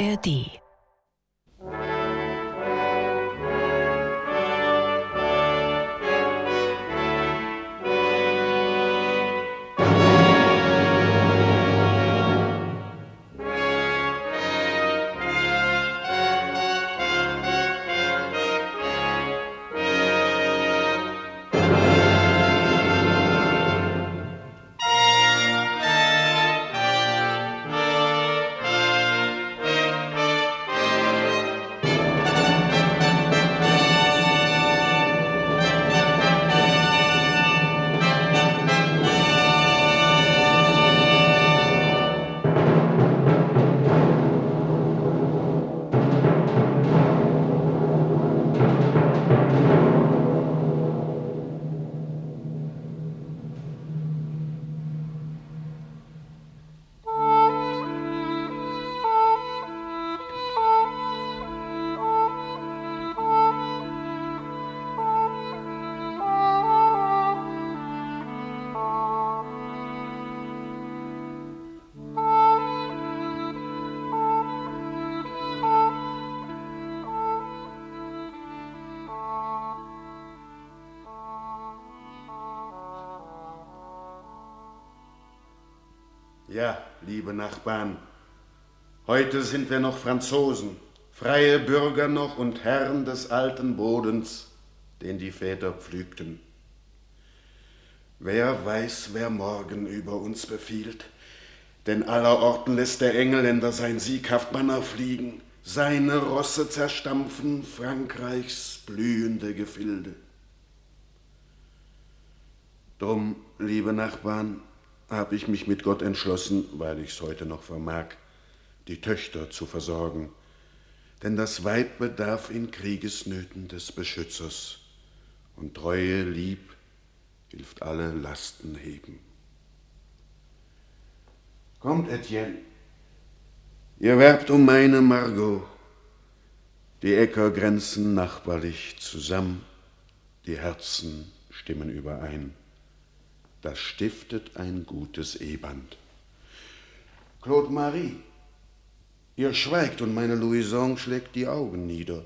ARD liebe Nachbarn, heute sind wir noch Franzosen, freie Bürger noch und Herren des alten Bodens, den die Väter pflügten. Wer weiß, wer morgen über uns befiehlt, denn allerorten lässt der Engländer sein sieghaft Banner fliegen, seine Rosse zerstampfen Frankreichs blühende Gefilde. Drum, liebe Nachbarn, habe ich mich mit Gott entschlossen, weil ich es heute noch vermag, die Töchter zu versorgen. Denn das Weib bedarf in Kriegesnöten des Beschützers, und treue Lieb hilft alle Lasten heben. Kommt, Etienne, ihr werbt um meine Margot. Die Äcker grenzen nachbarlich zusammen, die Herzen stimmen überein das stiftet ein gutes Eheband. Claude Marie, ihr schweigt und meine Louison schlägt die Augen nieder.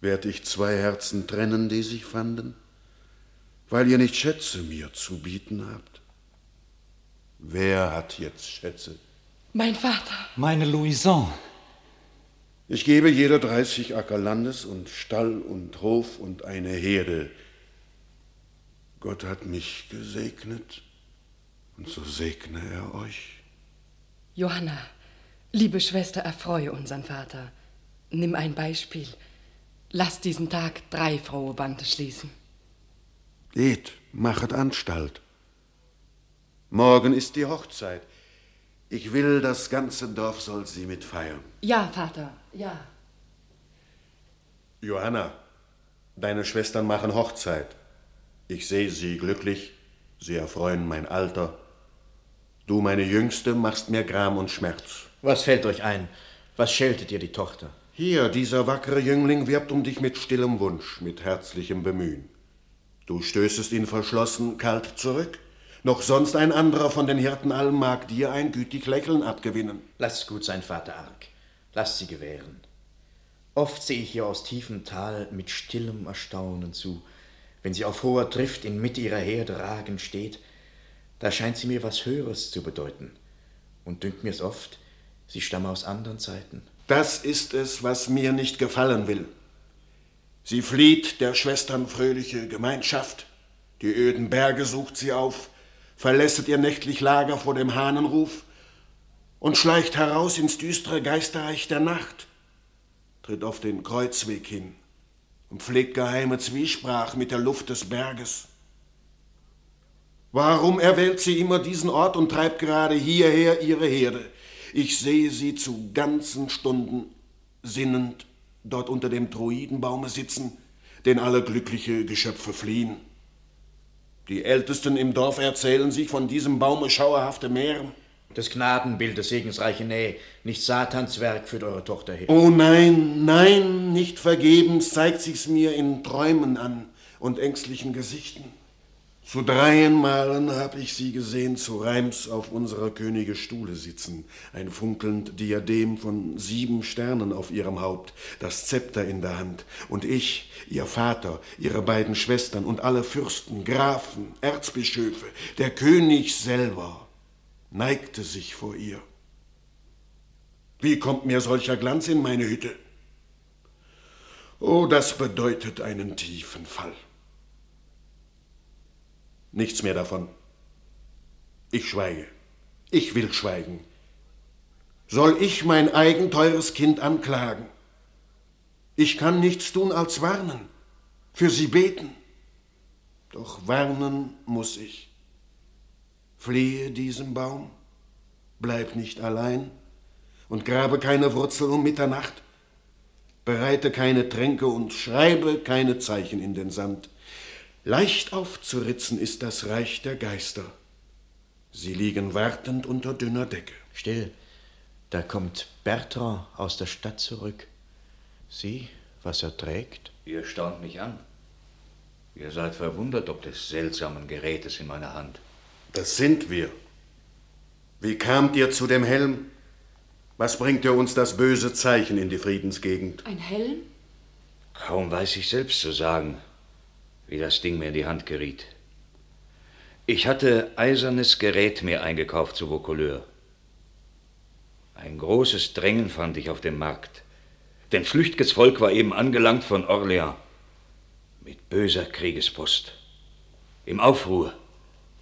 Werd ich zwei Herzen trennen, die sich fanden, weil ihr nicht Schätze mir zu bieten habt? Wer hat jetzt Schätze? Mein Vater. Meine Louison. Ich gebe jeder dreißig Acker Landes und Stall und Hof und eine Herde, Gott hat mich gesegnet und so segne er euch. Johanna, liebe Schwester, erfreue unseren Vater. Nimm ein Beispiel. Lass diesen Tag drei frohe Bande schließen. Geht, machet Anstalt. Morgen ist die Hochzeit. Ich will, das ganze Dorf soll sie mitfeiern. Ja, Vater, ja. Johanna, deine Schwestern machen Hochzeit. Ich sehe sie glücklich, sie erfreuen mein Alter. Du, meine Jüngste, machst mir Gram und Schmerz. Was fällt euch ein? Was scheltet ihr die Tochter? Hier, dieser wackere Jüngling wirbt um dich mit stillem Wunsch, mit herzlichem Bemühen. Du stößest ihn verschlossen, kalt zurück. Noch sonst ein anderer von den Hirten allen mag dir ein gütig Lächeln abgewinnen. Lasst gut sein, Vater Ark. Lasst sie gewähren. Oft sehe ich ihr aus tiefem Tal mit stillem Erstaunen zu, wenn sie auf hoher Trift in Mitte ihrer Herde ragend steht, da scheint sie mir was Höheres zu bedeuten. Und dünkt mir's oft, sie stamme aus anderen Zeiten. Das ist es, was mir nicht gefallen will. Sie flieht der Schwestern fröhliche Gemeinschaft, die öden Berge sucht sie auf, verlässet ihr nächtlich Lager vor dem Hahnenruf und schleicht heraus ins düstere Geisterreich der Nacht, tritt auf den Kreuzweg hin und pflegt geheime Zwiesprach mit der Luft des Berges. Warum erwählt sie immer diesen Ort und treibt gerade hierher ihre Herde? Ich sehe sie zu ganzen Stunden sinnend dort unter dem Druidenbaume sitzen, den alle glückliche Geschöpfe fliehen. Die Ältesten im Dorf erzählen sich von diesem Baume schauerhafte Meeren. Das Gnadenbild, das segensreiche Nähe, nicht Satans Werk führt eure Tochter her. Oh nein, nein, nicht vergebens zeigt sich's mir in Träumen an und ängstlichen Gesichten. Zu dreien Malen hab ich sie gesehen zu Reims auf unserer Könige Stuhle sitzen, ein funkelnd Diadem von sieben Sternen auf ihrem Haupt, das Zepter in der Hand, und ich, ihr Vater, ihre beiden Schwestern und alle Fürsten, Grafen, Erzbischöfe, der König selber, neigte sich vor ihr. Wie kommt mir solcher Glanz in meine Hütte? Oh, das bedeutet einen tiefen Fall. Nichts mehr davon. Ich schweige. Ich will schweigen. Soll ich mein eigen teures Kind anklagen? Ich kann nichts tun als warnen, für sie beten. Doch warnen muss ich. Fliehe diesem Baum, bleib nicht allein und grabe keine Wurzel um Mitternacht. Bereite keine Tränke und schreibe keine Zeichen in den Sand. Leicht aufzuritzen ist das Reich der Geister. Sie liegen wartend unter dünner Decke. Still, da kommt Bertrand aus der Stadt zurück. Sieh, was er trägt. Ihr staunt mich an. Ihr seid verwundert ob des seltsamen Gerätes in meiner Hand. Das sind wir. Wie kamt ihr zu dem Helm? Was bringt ihr uns das böse Zeichen in die Friedensgegend? Ein Helm? Kaum weiß ich selbst zu sagen wie das Ding mir in die Hand geriet. Ich hatte eisernes Gerät mir eingekauft zu Vaucouleur. Ein großes Drängen fand ich auf dem Markt, denn flüchtiges Volk war eben angelangt von Orléans mit böser Kriegespost. Im Aufruhr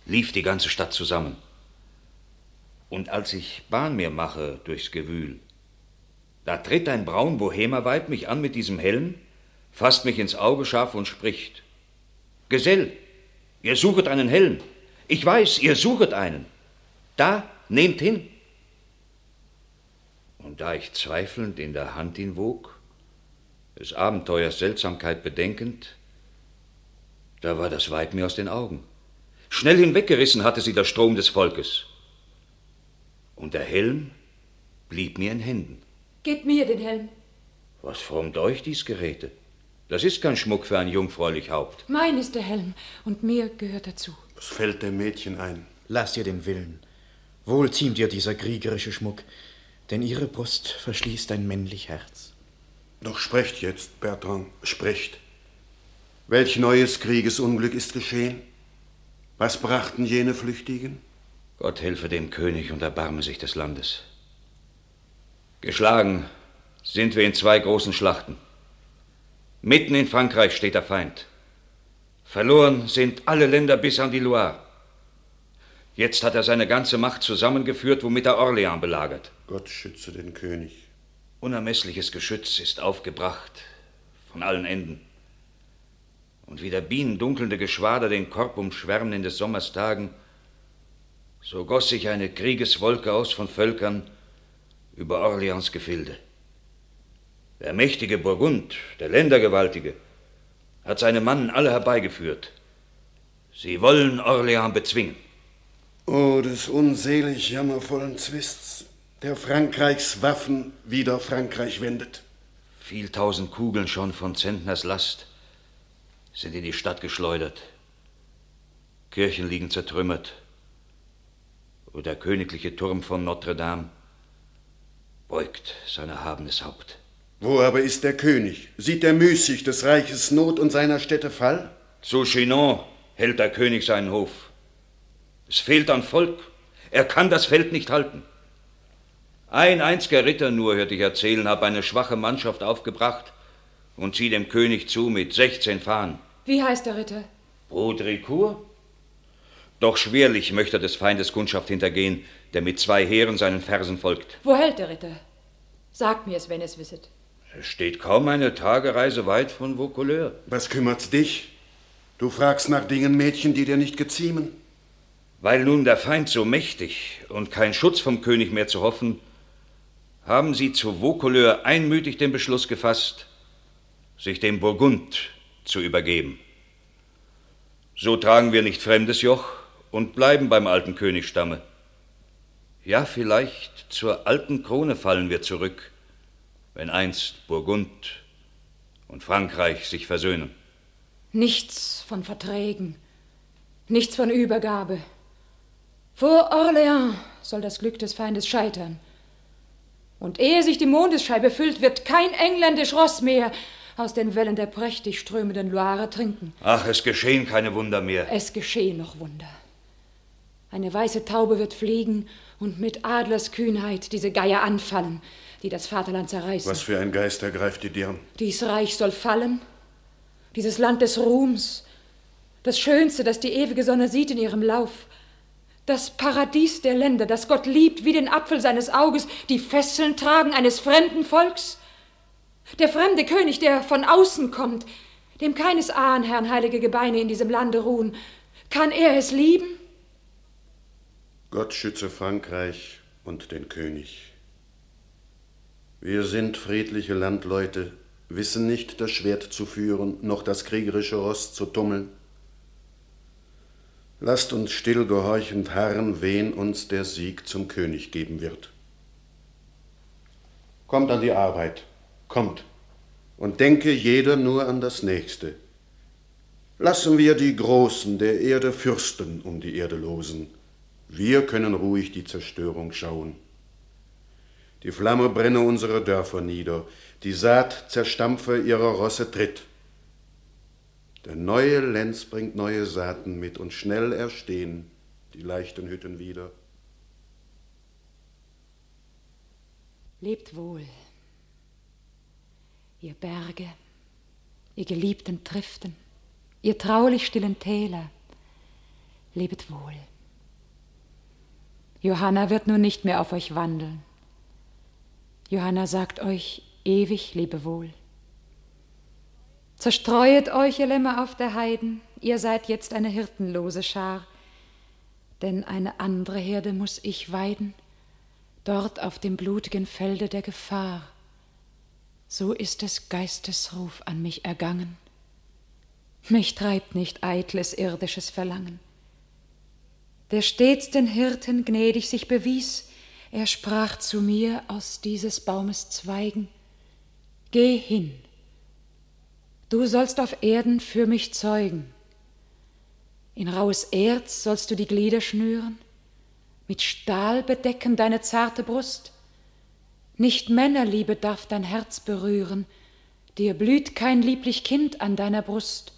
lief die ganze Stadt zusammen. Und als ich Bahn mir mache durchs Gewühl, da tritt ein braun Bohemerweib mich an mit diesem Helm, fasst mich ins Auge scharf und spricht. Gesell, ihr suchet einen Helm. Ich weiß, ihr suchet einen. Da, nehmt hin. Und da ich zweifelnd in der Hand ihn wog, des Abenteuers Seltsamkeit bedenkend, da war das Weib mir aus den Augen. Schnell hinweggerissen hatte sie der Strom des Volkes. Und der Helm blieb mir in Händen. Gebt mir den Helm. Was frommt euch dies Geräte? Das ist kein Schmuck für ein jungfräulich Haupt. Mein ist der Helm und mir gehört dazu. Was fällt dem Mädchen ein? Lass ihr den Willen. Wohl ziemt ihr dieser kriegerische Schmuck, denn ihre Brust verschließt ein männlich Herz. Doch sprecht jetzt, Bertrand, sprecht. Welch neues Kriegesunglück ist geschehen? Was brachten jene Flüchtigen? Gott helfe dem König und erbarme sich des Landes. Geschlagen sind wir in zwei großen Schlachten. Mitten in Frankreich steht der Feind. Verloren sind alle Länder bis an die Loire. Jetzt hat er seine ganze Macht zusammengeführt, womit er Orléans belagert. Gott schütze den König. Unermessliches Geschütz ist aufgebracht von allen Enden. Und wie der Bienen dunkelnde Geschwader den Korb umschwärmen in des Sommers Tagen, so goss sich eine Kriegeswolke aus von Völkern über Orleans Gefilde. Der mächtige Burgund, der Ländergewaltige, hat seine Mannen alle herbeigeführt. Sie wollen Orléans bezwingen. O des unselig jammervollen Zwists, der Frankreichs Waffen wider Frankreich wendet. Viel tausend Kugeln schon von Zentners Last sind in die Stadt geschleudert. Kirchen liegen zertrümmert. Und der königliche Turm von Notre Dame beugt sein erhabenes Haupt. Wo aber ist der König? Sieht er müßig des Reiches Not und seiner Städte Fall? Zu Chinon hält der König seinen Hof. Es fehlt an Volk. Er kann das Feld nicht halten. Ein einziger Ritter nur, hörte ich erzählen, habe eine schwache Mannschaft aufgebracht und sie dem König zu mit 16 Fahnen. Wie heißt der Ritter? Baudricourt? Doch schwerlich möchte er des Feindes Kundschaft hintergehen, der mit zwei Heeren seinen Fersen folgt. Wo hält der Ritter? Sagt mir es, wenn es wisset. Es steht kaum eine Tagereise weit von Vaucouleur. Was kümmert's dich? Du fragst nach Dingen, Mädchen, die dir nicht geziemen? Weil nun der Feind so mächtig und kein Schutz vom König mehr zu hoffen, haben sie zu Vaucouleur einmütig den Beschluss gefasst, sich dem Burgund zu übergeben. So tragen wir nicht fremdes Joch und bleiben beim alten Königsstamme. Ja, vielleicht zur alten Krone fallen wir zurück, wenn einst Burgund und Frankreich sich versöhnen. Nichts von Verträgen, Nichts von Übergabe. Vor Orléans soll das Glück des Feindes scheitern. Und ehe sich die Mondesscheibe füllt, wird kein engländisch Ross mehr aus den Wellen der prächtig strömenden Loire trinken. Ach, es geschehen keine Wunder mehr. Es geschehen noch Wunder. Eine weiße Taube wird fliegen und mit Adlerskühnheit diese Geier anfallen, die das Vaterland zerreißen. Was für ein Geist ergreift die Dirn? Dies Reich soll fallen, dieses Land des Ruhms, das Schönste, das die ewige Sonne sieht in ihrem Lauf, das Paradies der Länder, das Gott liebt wie den Apfel seines Auges, die Fesseln tragen eines fremden Volks. Der fremde König, der von außen kommt, dem keines Ahnherrn heilige Gebeine in diesem Lande ruhen, kann er es lieben? Gott schütze Frankreich und den König. Wir sind friedliche Landleute, wissen nicht das Schwert zu führen, noch das kriegerische Ross zu tummeln. Lasst uns still gehorchend harren, wen uns der Sieg zum König geben wird. Kommt an die Arbeit, kommt, und denke jeder nur an das Nächste. Lassen wir die Großen der Erde Fürsten um die Erde losen. Wir können ruhig die Zerstörung schauen. Die Flamme brenne unsere Dörfer nieder, die Saat zerstampfe ihrer Rosse Tritt. Der neue Lenz bringt neue Saaten mit und schnell erstehen die leichten Hütten wieder. Lebt wohl, ihr Berge, ihr geliebten Triften, ihr traulich stillen Täler, lebet wohl. Johanna wird nun nicht mehr auf euch wandeln. Johanna sagt euch ewig Lebewohl. Zerstreuet euch, ihr Lämmer auf der Heiden, ihr seid jetzt eine hirtenlose Schar, denn eine andere Herde muss ich weiden, dort auf dem blutigen Felde der Gefahr. So ist des Geistes Ruf an mich ergangen. Mich treibt nicht eitles irdisches Verlangen. Der stets den Hirten gnädig sich bewies, er sprach zu mir aus dieses Baumes Zweigen, Geh hin, Du sollst auf Erden für mich zeugen. In raues Erz sollst du die Glieder schnüren, mit Stahl bedecken deine zarte Brust. Nicht Männerliebe darf dein Herz berühren, dir blüht kein lieblich Kind an deiner Brust.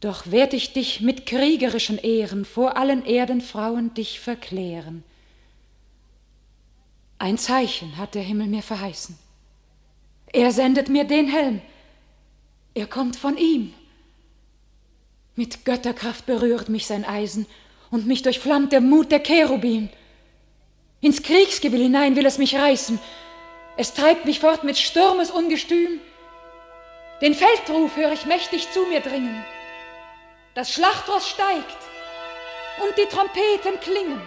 Doch werd ich dich mit kriegerischen Ehren vor allen Erdenfrauen dich verklären. Ein Zeichen hat der Himmel mir verheißen. Er sendet mir den Helm, er kommt von ihm. Mit Götterkraft berührt mich sein Eisen und mich durchflammt der Mut der Cherubim. Ins Kriegsgewill hinein will es mich reißen. Es treibt mich fort mit Sturmesungestüm. Den Feldruf höre ich mächtig zu mir dringen. Das Schlachtross steigt und die Trompeten klingen.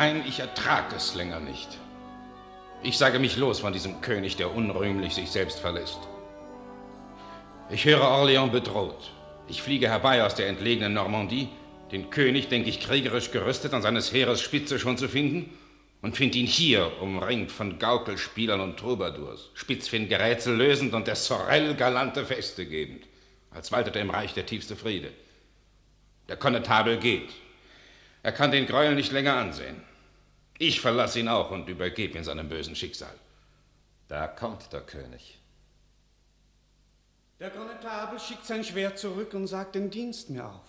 Nein, ich ertrag es länger nicht. Ich sage mich los von diesem König, der unrühmlich sich selbst verlässt. Ich höre Orléans bedroht. Ich fliege herbei aus der entlegenen Normandie, den König, denke ich, kriegerisch gerüstet an seines Heeres Spitze schon zu finden, und finde ihn hier, umringt von Gaukelspielern und Troubadours, Spitzfin-Gerätsel lösend und der Sorel galante Feste gebend, als waltete im Reich der tiefste Friede. Der Konnetabel geht, er kann den Gräuel nicht länger ansehen. Ich verlasse ihn auch und übergebe ihn seinem bösen Schicksal. Da kommt der König. Der Konnetabel schickt sein Schwert zurück und sagt den Dienst mir auf.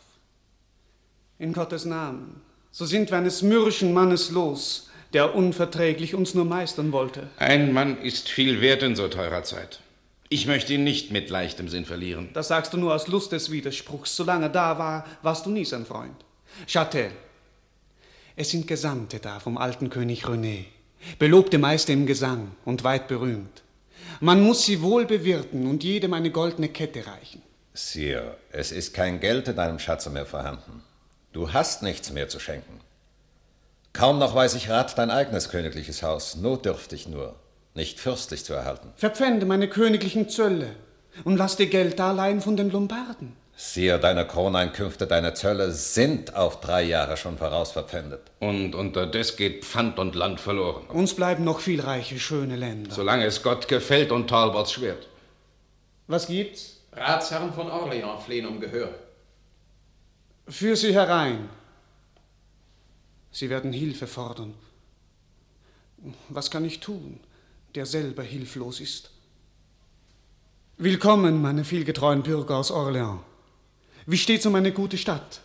In Gottes Namen, so sind wir eines mürrischen Mannes los, der unverträglich uns nur meistern wollte. Ein Mann ist viel wert in so teurer Zeit. Ich möchte ihn nicht mit leichtem Sinn verlieren. Das sagst du nur aus Lust des Widerspruchs. Solange er da war, warst du nie sein Freund. Chatel, es sind Gesandte da vom alten König René, belobte Meister im Gesang und weit berühmt. Man muss sie wohl bewirten und jedem eine goldene Kette reichen. Sire, es ist kein Geld in deinem Schatze mehr vorhanden. Du hast nichts mehr zu schenken. Kaum noch weiß ich Rat dein eigenes königliches Haus, notdürftig nur, nicht fürstlich zu erhalten. Verpfände meine königlichen Zölle, und lass dir Geld darleihen von den Lombarden. Siehe, deine Kroneinkünfte, deine Zölle sind auf drei Jahre schon vorausverpfändet. Und unterdes geht Pfand und Land verloren. Uns bleiben noch viel reiche, schöne Länder. Solange es Gott gefällt und Talbots Schwert. Was gibt's? Ratsherren von Orleans flehen um Gehör. Führ sie herein. Sie werden Hilfe fordern. Was kann ich tun, der selber hilflos ist? Willkommen, meine vielgetreuen Bürger aus Orleans. Wie steht's um eine gute Stadt?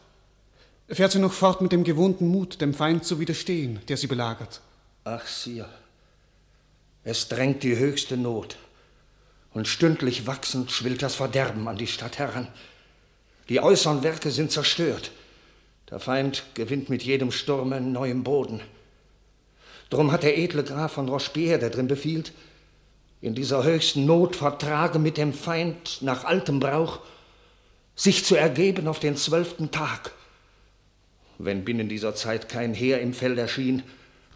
Fährt sie noch fort mit dem gewohnten Mut, dem Feind zu widerstehen, der sie belagert? Ach, Sire, es drängt die höchste Not. Und stündlich wachsend schwillt das Verderben an die Stadt heran. Die äußeren Werke sind zerstört. Der Feind gewinnt mit jedem Sturme neuem Boden. Drum hat der edle Graf von Rochepierre, der drin befiehlt, in dieser höchsten Not vertrage mit dem Feind nach altem Brauch, sich zu ergeben auf den zwölften Tag. Wenn binnen dieser Zeit kein Heer im Feld erschien,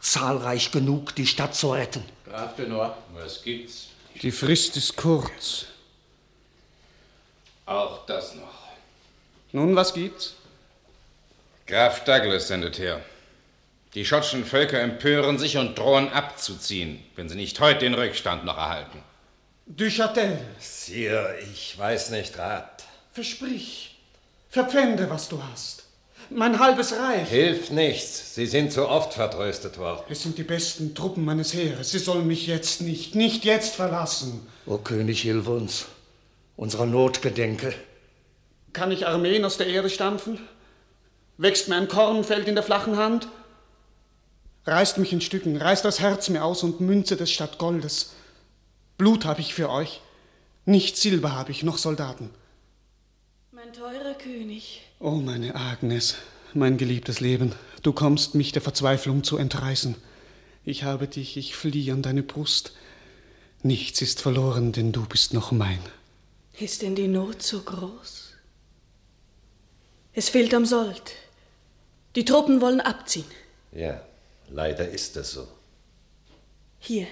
zahlreich genug, die Stadt zu retten. Graf de Noir. Was gibt's? Die Frist ist kurz. Auch das noch. Nun, was gibt's? Graf Douglas sendet her. Die schottischen Völker empören sich und drohen abzuziehen, wenn sie nicht heute den Rückstand noch erhalten. Du Châtel. Sire, ich weiß nicht, Rat. Versprich. Verpfände, was du hast. Mein halbes Reich. Hilft nichts. Sie sind zu oft vertröstet worden. Es sind die besten Truppen meines Heeres. Sie sollen mich jetzt nicht, nicht jetzt verlassen. O König, hilf uns. Unserer Not gedenke. Kann ich Armeen aus der Erde stampfen? Wächst mir ein Kornfeld in der flachen Hand? Reißt mich in Stücken, reißt das Herz mir aus und münzet es statt Goldes. Blut habe ich für euch, nicht Silber habe ich, noch Soldaten. Mein teurer König. Oh, meine Agnes, mein geliebtes Leben, du kommst mich der Verzweiflung zu entreißen. Ich habe dich, ich fliehe an deine Brust. Nichts ist verloren, denn du bist noch mein. Ist denn die Not so groß? Es fehlt am Sold. Die Truppen wollen abziehen. Ja, leider ist es so. Hier,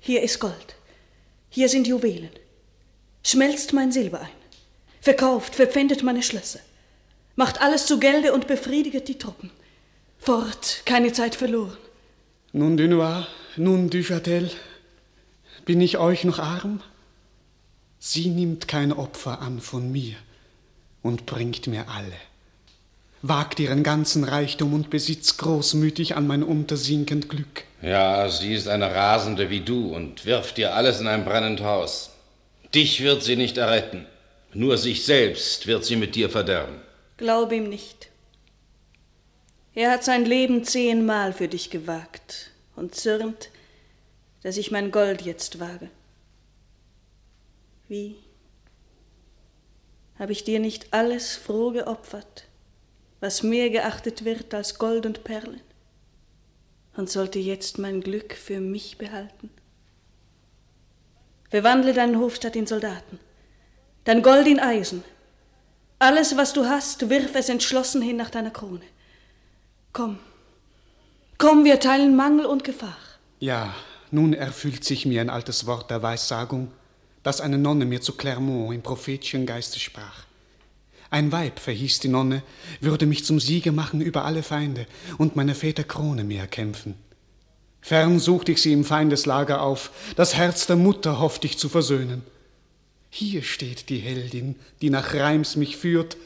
hier ist Gold. Hier sind Juwelen. Schmelzt mein Silber ein. Verkauft, verpfändet meine Schlösser. Macht alles zu Gelde und befriediget die Truppen. Fort, keine Zeit verloren. Nun, Dunois, nun, Duchâtel, bin ich euch noch arm? Sie nimmt kein Opfer an von mir und bringt mir alle. Wagt ihren ganzen Reichtum und Besitz großmütig an mein untersinkend Glück. Ja, sie ist eine Rasende wie du und wirft dir alles in ein brennend Haus. Dich wird sie nicht erretten. Nur sich selbst wird sie mit dir verderben. Glaub ihm nicht. Er hat sein Leben zehnmal für dich gewagt und zürnt, dass ich mein Gold jetzt wage. Wie? Habe ich dir nicht alles froh geopfert, was mehr geachtet wird als Gold und Perlen? Und sollte jetzt mein Glück für mich behalten? Verwandle deinen Hofstadt in Soldaten, dein Gold in Eisen. Alles, was du hast, wirf es entschlossen hin nach deiner Krone. Komm, komm, wir teilen Mangel und Gefahr. Ja, nun erfüllt sich mir ein altes Wort der Weissagung, das eine Nonne mir zu Clermont im prophetischen Geiste sprach. Ein Weib, verhieß die Nonne, würde mich zum Sieger machen über alle Feinde und meine Väter Krone mir erkämpfen. Fern suchte ich sie im Feindeslager auf, das Herz der Mutter hoffte ich zu versöhnen. Hier steht die Heldin, die nach Reims mich führt.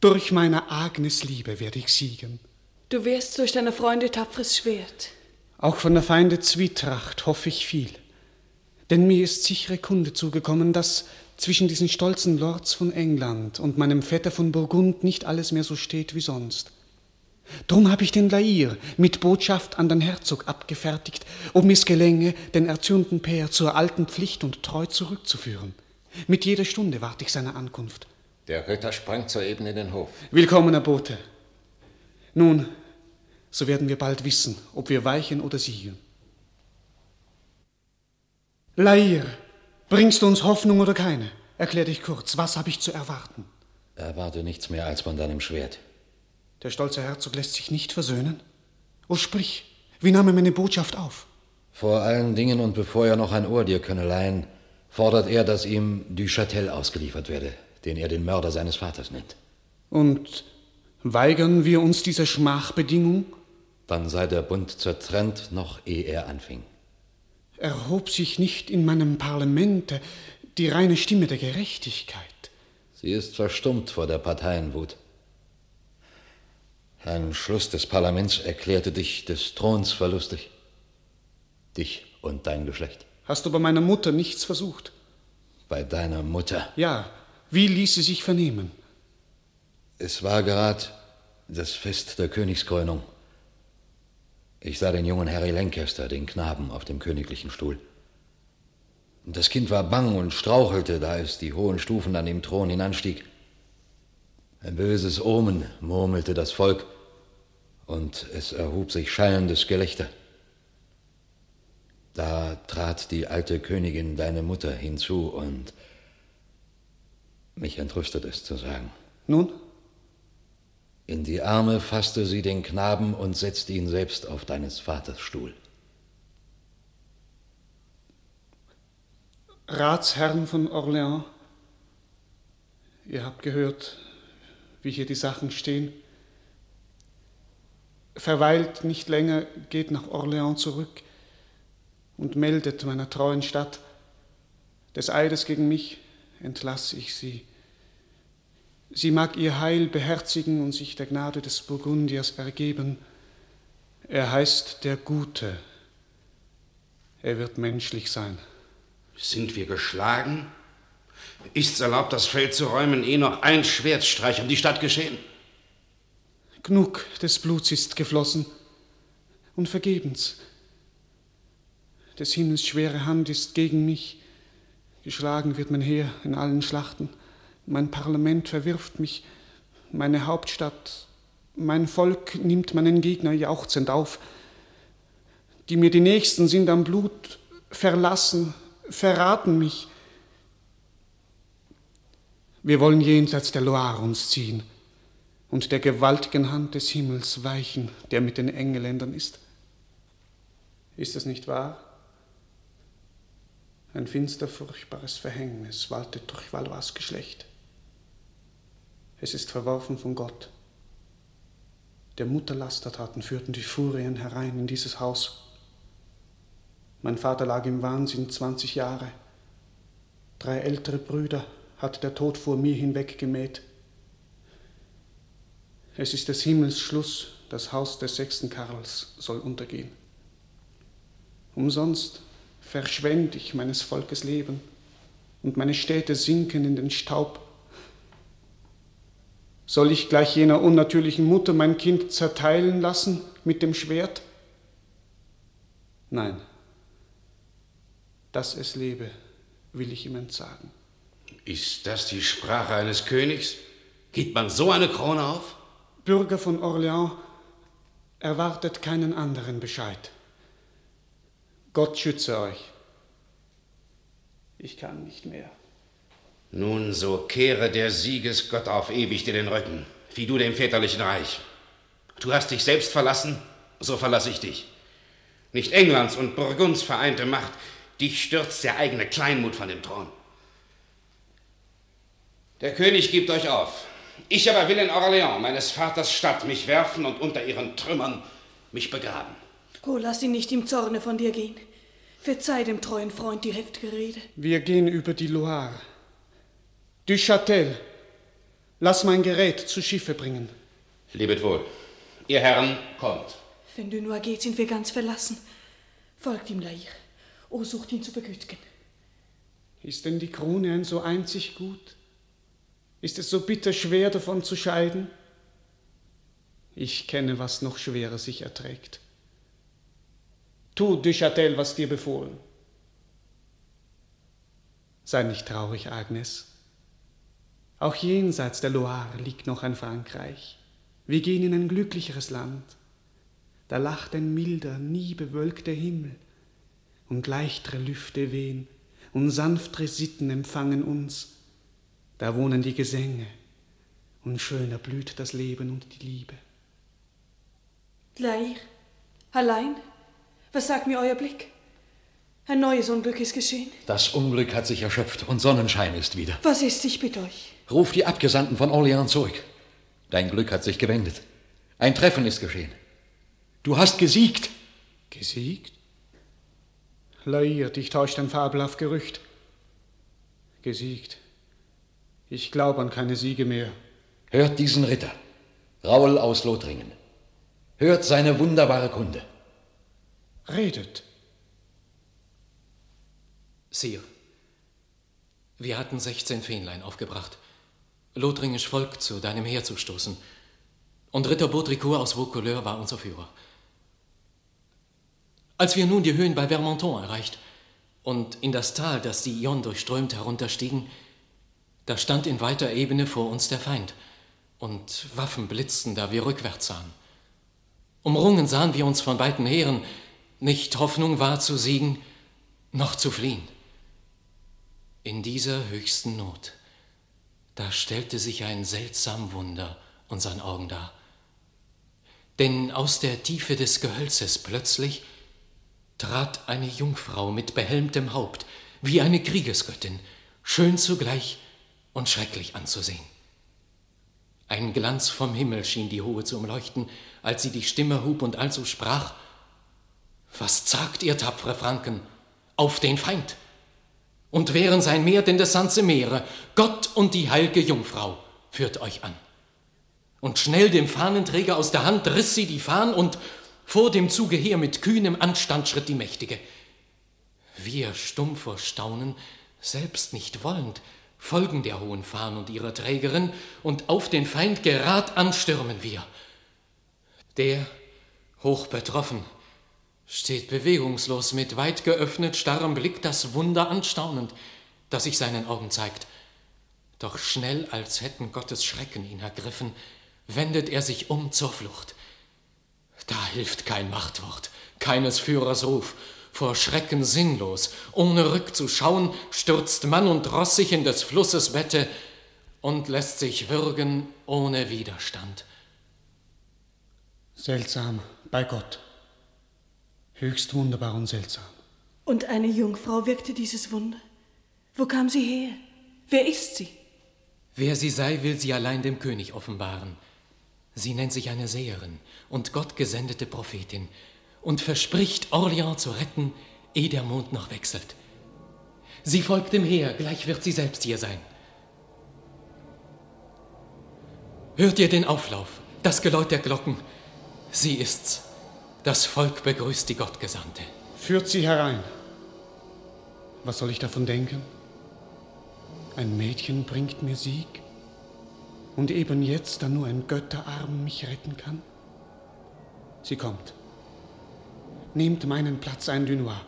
Durch meine Agnes Liebe werde ich siegen. Du wirst durch deine Freunde tapferes Schwert. Auch von der Feinde Zwietracht hoffe ich viel. Denn mir ist sichere Kunde zugekommen, dass zwischen diesen stolzen Lords von England und meinem Vetter von Burgund nicht alles mehr so steht wie sonst. Drum habe ich den Lair mit Botschaft an den Herzog abgefertigt, ob mir's gelänge, den erzürnten Pair zur alten Pflicht und Treu zurückzuführen. Mit jeder Stunde warte ich seiner Ankunft. Der Ritter sprang soeben in den Hof. Willkommener Bote. Nun, so werden wir bald wissen, ob wir weichen oder siegen. Lair, bringst du uns Hoffnung oder keine? Erklär dich kurz, was habe ich zu erwarten? Erwarte nichts mehr als von deinem Schwert. Der stolze Herzog lässt sich nicht versöhnen? O sprich, wie nahm er meine Botschaft auf? Vor allen Dingen und bevor er noch ein Ohr dir könne leihen, fordert er, dass ihm du Châtel ausgeliefert werde, den er den Mörder seines Vaters nennt. Und weigern wir uns dieser Schmachbedingung? Dann sei der Bund zertrennt, noch ehe er anfing. Erhob sich nicht in meinem Parlamente die reine Stimme der Gerechtigkeit? Sie ist verstummt vor der Parteienwut. Ein Schluss des Parlaments erklärte dich des Throns verlustig. Dich und dein Geschlecht. Hast du bei meiner Mutter nichts versucht? Bei deiner Mutter? Ja. Wie ließ sie sich vernehmen? Es war gerad das Fest der Königskrönung. Ich sah den jungen Harry Lancaster, den Knaben, auf dem königlichen Stuhl. Das Kind war bang und strauchelte, da es die hohen Stufen an dem Thron hinanstieg. Ein böses Omen, murmelte das Volk, und es erhub sich schallendes Gelächter. Da trat die alte Königin, deine Mutter, hinzu und mich entrüstet es zu sagen. Nun? In die Arme fasste sie den Knaben und setzte ihn selbst auf deines Vaters Stuhl. Ratsherren von Orléans, ihr habt gehört, wie hier die Sachen stehen. Verweilt nicht länger, geht nach Orléans zurück und meldet meiner treuen Stadt, des Eides gegen mich entlasse ich sie. Sie mag ihr Heil beherzigen und sich der Gnade des Burgundiers ergeben. Er heißt der Gute. Er wird menschlich sein. Sind wir geschlagen? Ist's erlaubt, das Feld zu räumen, ehe noch ein Schwertstreich um die Stadt geschehen? Genug des Bluts ist geflossen und vergebens. Des Himmels schwere Hand ist gegen mich. Geschlagen wird mein Heer in allen Schlachten. Mein Parlament verwirft mich, meine Hauptstadt, mein Volk nimmt meinen Gegner jauchzend auf. Die mir die Nächsten sind am Blut, verlassen, verraten mich. Wir wollen jenseits der Loire uns ziehen und der gewaltigen Hand des Himmels weichen, der mit den Engeländern ist. Ist es nicht wahr? Ein finster, furchtbares Verhängnis waltet durch Valois Geschlecht. Es ist verworfen von Gott. Der Mutter Lastertaten führten die Furien herein in dieses Haus. Mein Vater lag im Wahnsinn 20 Jahre. Drei ältere Brüder hat der Tod vor mir hinweggemäht. Es ist des Himmels Schluss, das Haus des sechsten Karls soll untergehen. Umsonst verschwende ich meines Volkes Leben und meine Städte sinken in den Staub soll ich gleich jener unnatürlichen Mutter mein Kind zerteilen lassen mit dem Schwert? Nein, dass es lebe, will ich ihm entsagen. Ist das die Sprache eines Königs? Gibt man so eine Krone auf? Bürger von Orléans, erwartet keinen anderen Bescheid. Gott schütze euch. Ich kann nicht mehr. Nun, so kehre der Siegesgott auf ewig dir den Rücken, wie du dem väterlichen Reich. Du hast dich selbst verlassen, so verlasse ich dich. Nicht Englands und Burgunds vereinte Macht, dich stürzt der eigene Kleinmut von dem Thron. Der König gibt euch auf. Ich aber will in Orléans, meines Vaters Stadt, mich werfen und unter ihren Trümmern mich begraben. Oh, lass ihn nicht im Zorne von dir gehen. Verzeih dem treuen Freund die heftige Rede. Wir gehen über die Loire. Du Châtel, lass mein Gerät zu Schiffe bringen. Lebet wohl. Ihr Herren, kommt. Wenn du nur geht, sind wir ganz verlassen. Folgt ihm, Lair. O, sucht ihn zu begütigen. Ist denn die Krone ein so einzig gut? Ist es so bitter schwer, davon zu scheiden? Ich kenne, was noch schwerer sich erträgt. Tu, du Châtel, was dir befohlen. Sei nicht traurig, Agnes. Auch jenseits der Loire liegt noch ein Frankreich. Wir gehen in ein glücklicheres Land. Da lacht ein milder, nie bewölkter Himmel, und leichtere Lüfte wehen, und sanftere Sitten empfangen uns. Da wohnen die Gesänge, und schöner blüht das Leben und die Liebe. Lair, allein? Was sagt mir euer Blick? Ein neues Unglück ist geschehen. Das Unglück hat sich erschöpft und Sonnenschein ist wieder. Was ist, ich bitte euch? Ruf die Abgesandten von Orleans zurück. Dein Glück hat sich gewendet. Ein Treffen ist geschehen. Du hast gesiegt. Gesiegt? Lair, dich täuscht ein fabelhaft Gerücht. Gesiegt. Ich glaube an keine Siege mehr. Hört diesen Ritter, Raul aus Lothringen. Hört seine wunderbare Kunde. Redet. Sire, wir hatten 16 Fähnlein aufgebracht, lothringisch Volk zu deinem Heer zu stoßen. Und Ritter Baudricourt aus Vaucouleur war unser Führer. Als wir nun die Höhen bei Vermenton erreicht und in das Tal, das die Ion durchströmt, herunterstiegen, da stand in weiter Ebene vor uns der Feind, und Waffen blitzten, da wir rückwärts sahen. Umrungen sahen wir uns von beiden Heeren, nicht Hoffnung war zu siegen, noch zu fliehen. In dieser höchsten Not, da stellte sich ein seltsam Wunder unseren Augen dar. Denn aus der Tiefe des Gehölzes plötzlich trat eine Jungfrau mit behelmtem Haupt, wie eine Kriegesgöttin, schön zugleich und schrecklich anzusehen. Ein Glanz vom Himmel schien die Hohe zu umleuchten, als sie die Stimme hub und also sprach: Was zagt ihr, tapfere Franken, auf den Feind? Und wären sein Meer denn das sanze Meere, Gott und die heilge Jungfrau führt euch an. Und schnell dem Fahnenträger aus der Hand riss sie die Fahnen und vor dem Zuge her mit kühnem Anstand schritt die Mächtige. Wir stumm vor Staunen, selbst nicht wollend, folgen der hohen Fahnen und ihrer Trägerin, und auf den Feind gerad anstürmen wir. Der, hoch betroffen, steht bewegungslos mit weit geöffnet starrem Blick das Wunder anstaunend, das sich seinen Augen zeigt. Doch schnell, als hätten Gottes Schrecken ihn ergriffen, wendet er sich um zur Flucht. Da hilft kein Machtwort, keines Führers Ruf, vor Schrecken sinnlos, ohne rückzuschauen, stürzt Mann und Ross sich in des Flusses Bette und lässt sich würgen ohne Widerstand. Seltsam, bei Gott. Höchst wunderbar und seltsam. Und eine Jungfrau wirkte dieses Wunder. Wo kam sie her? Wer ist sie? Wer sie sei, will sie allein dem König offenbaren. Sie nennt sich eine Seherin und gottgesendete Prophetin und verspricht, Orleans zu retten, ehe der Mond noch wechselt. Sie folgt dem Heer, gleich wird sie selbst hier sein. Hört ihr den Auflauf, das Geläut der Glocken? Sie ist's. Das Volk begrüßt die Gottgesandte. Führt sie herein. Was soll ich davon denken? Ein Mädchen bringt mir Sieg? Und eben jetzt, da nur ein Götterarm mich retten kann? Sie kommt. Nehmt meinen Platz ein, Dunois.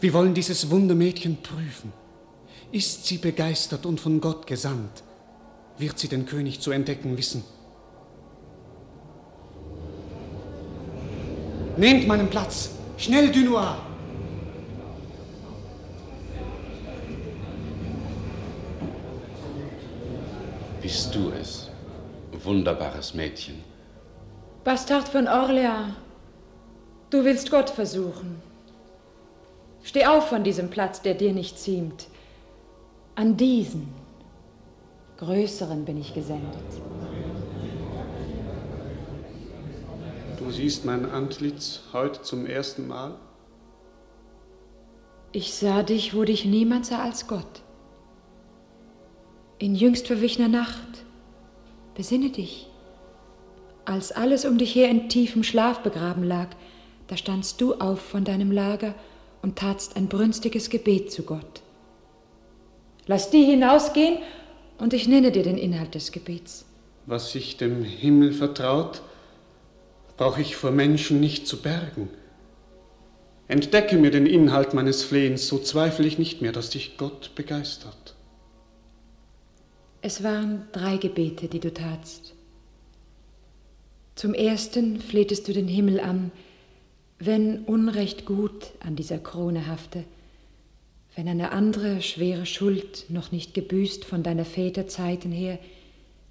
Wir wollen dieses Wundermädchen prüfen. Ist sie begeistert und von Gott gesandt, wird sie den König zu entdecken wissen. Nehmt meinen Platz. Schnell, Dunois. Bist du es, wunderbares Mädchen? Bastard von Orleans, du willst Gott versuchen. Steh auf von diesem Platz, der dir nicht ziemt. An diesen, größeren bin ich gesendet. Du siehst mein Antlitz heute zum ersten Mal? Ich sah dich, wo dich niemand sah als Gott. In jüngst verwichener Nacht, besinne dich, als alles um dich her in tiefem Schlaf begraben lag, da standst du auf von deinem Lager und tatst ein brünstiges Gebet zu Gott. Lass die hinausgehen und ich nenne dir den Inhalt des Gebets. Was sich dem Himmel vertraut, brauche ich vor Menschen nicht zu bergen. Entdecke mir den Inhalt meines Flehens, so zweifle ich nicht mehr, dass dich Gott begeistert. Es waren drei Gebete, die du tatst. Zum ersten flehtest du den Himmel an, wenn Unrecht gut an dieser Krone hafte, wenn eine andere schwere Schuld noch nicht gebüßt von deiner Väterzeiten her,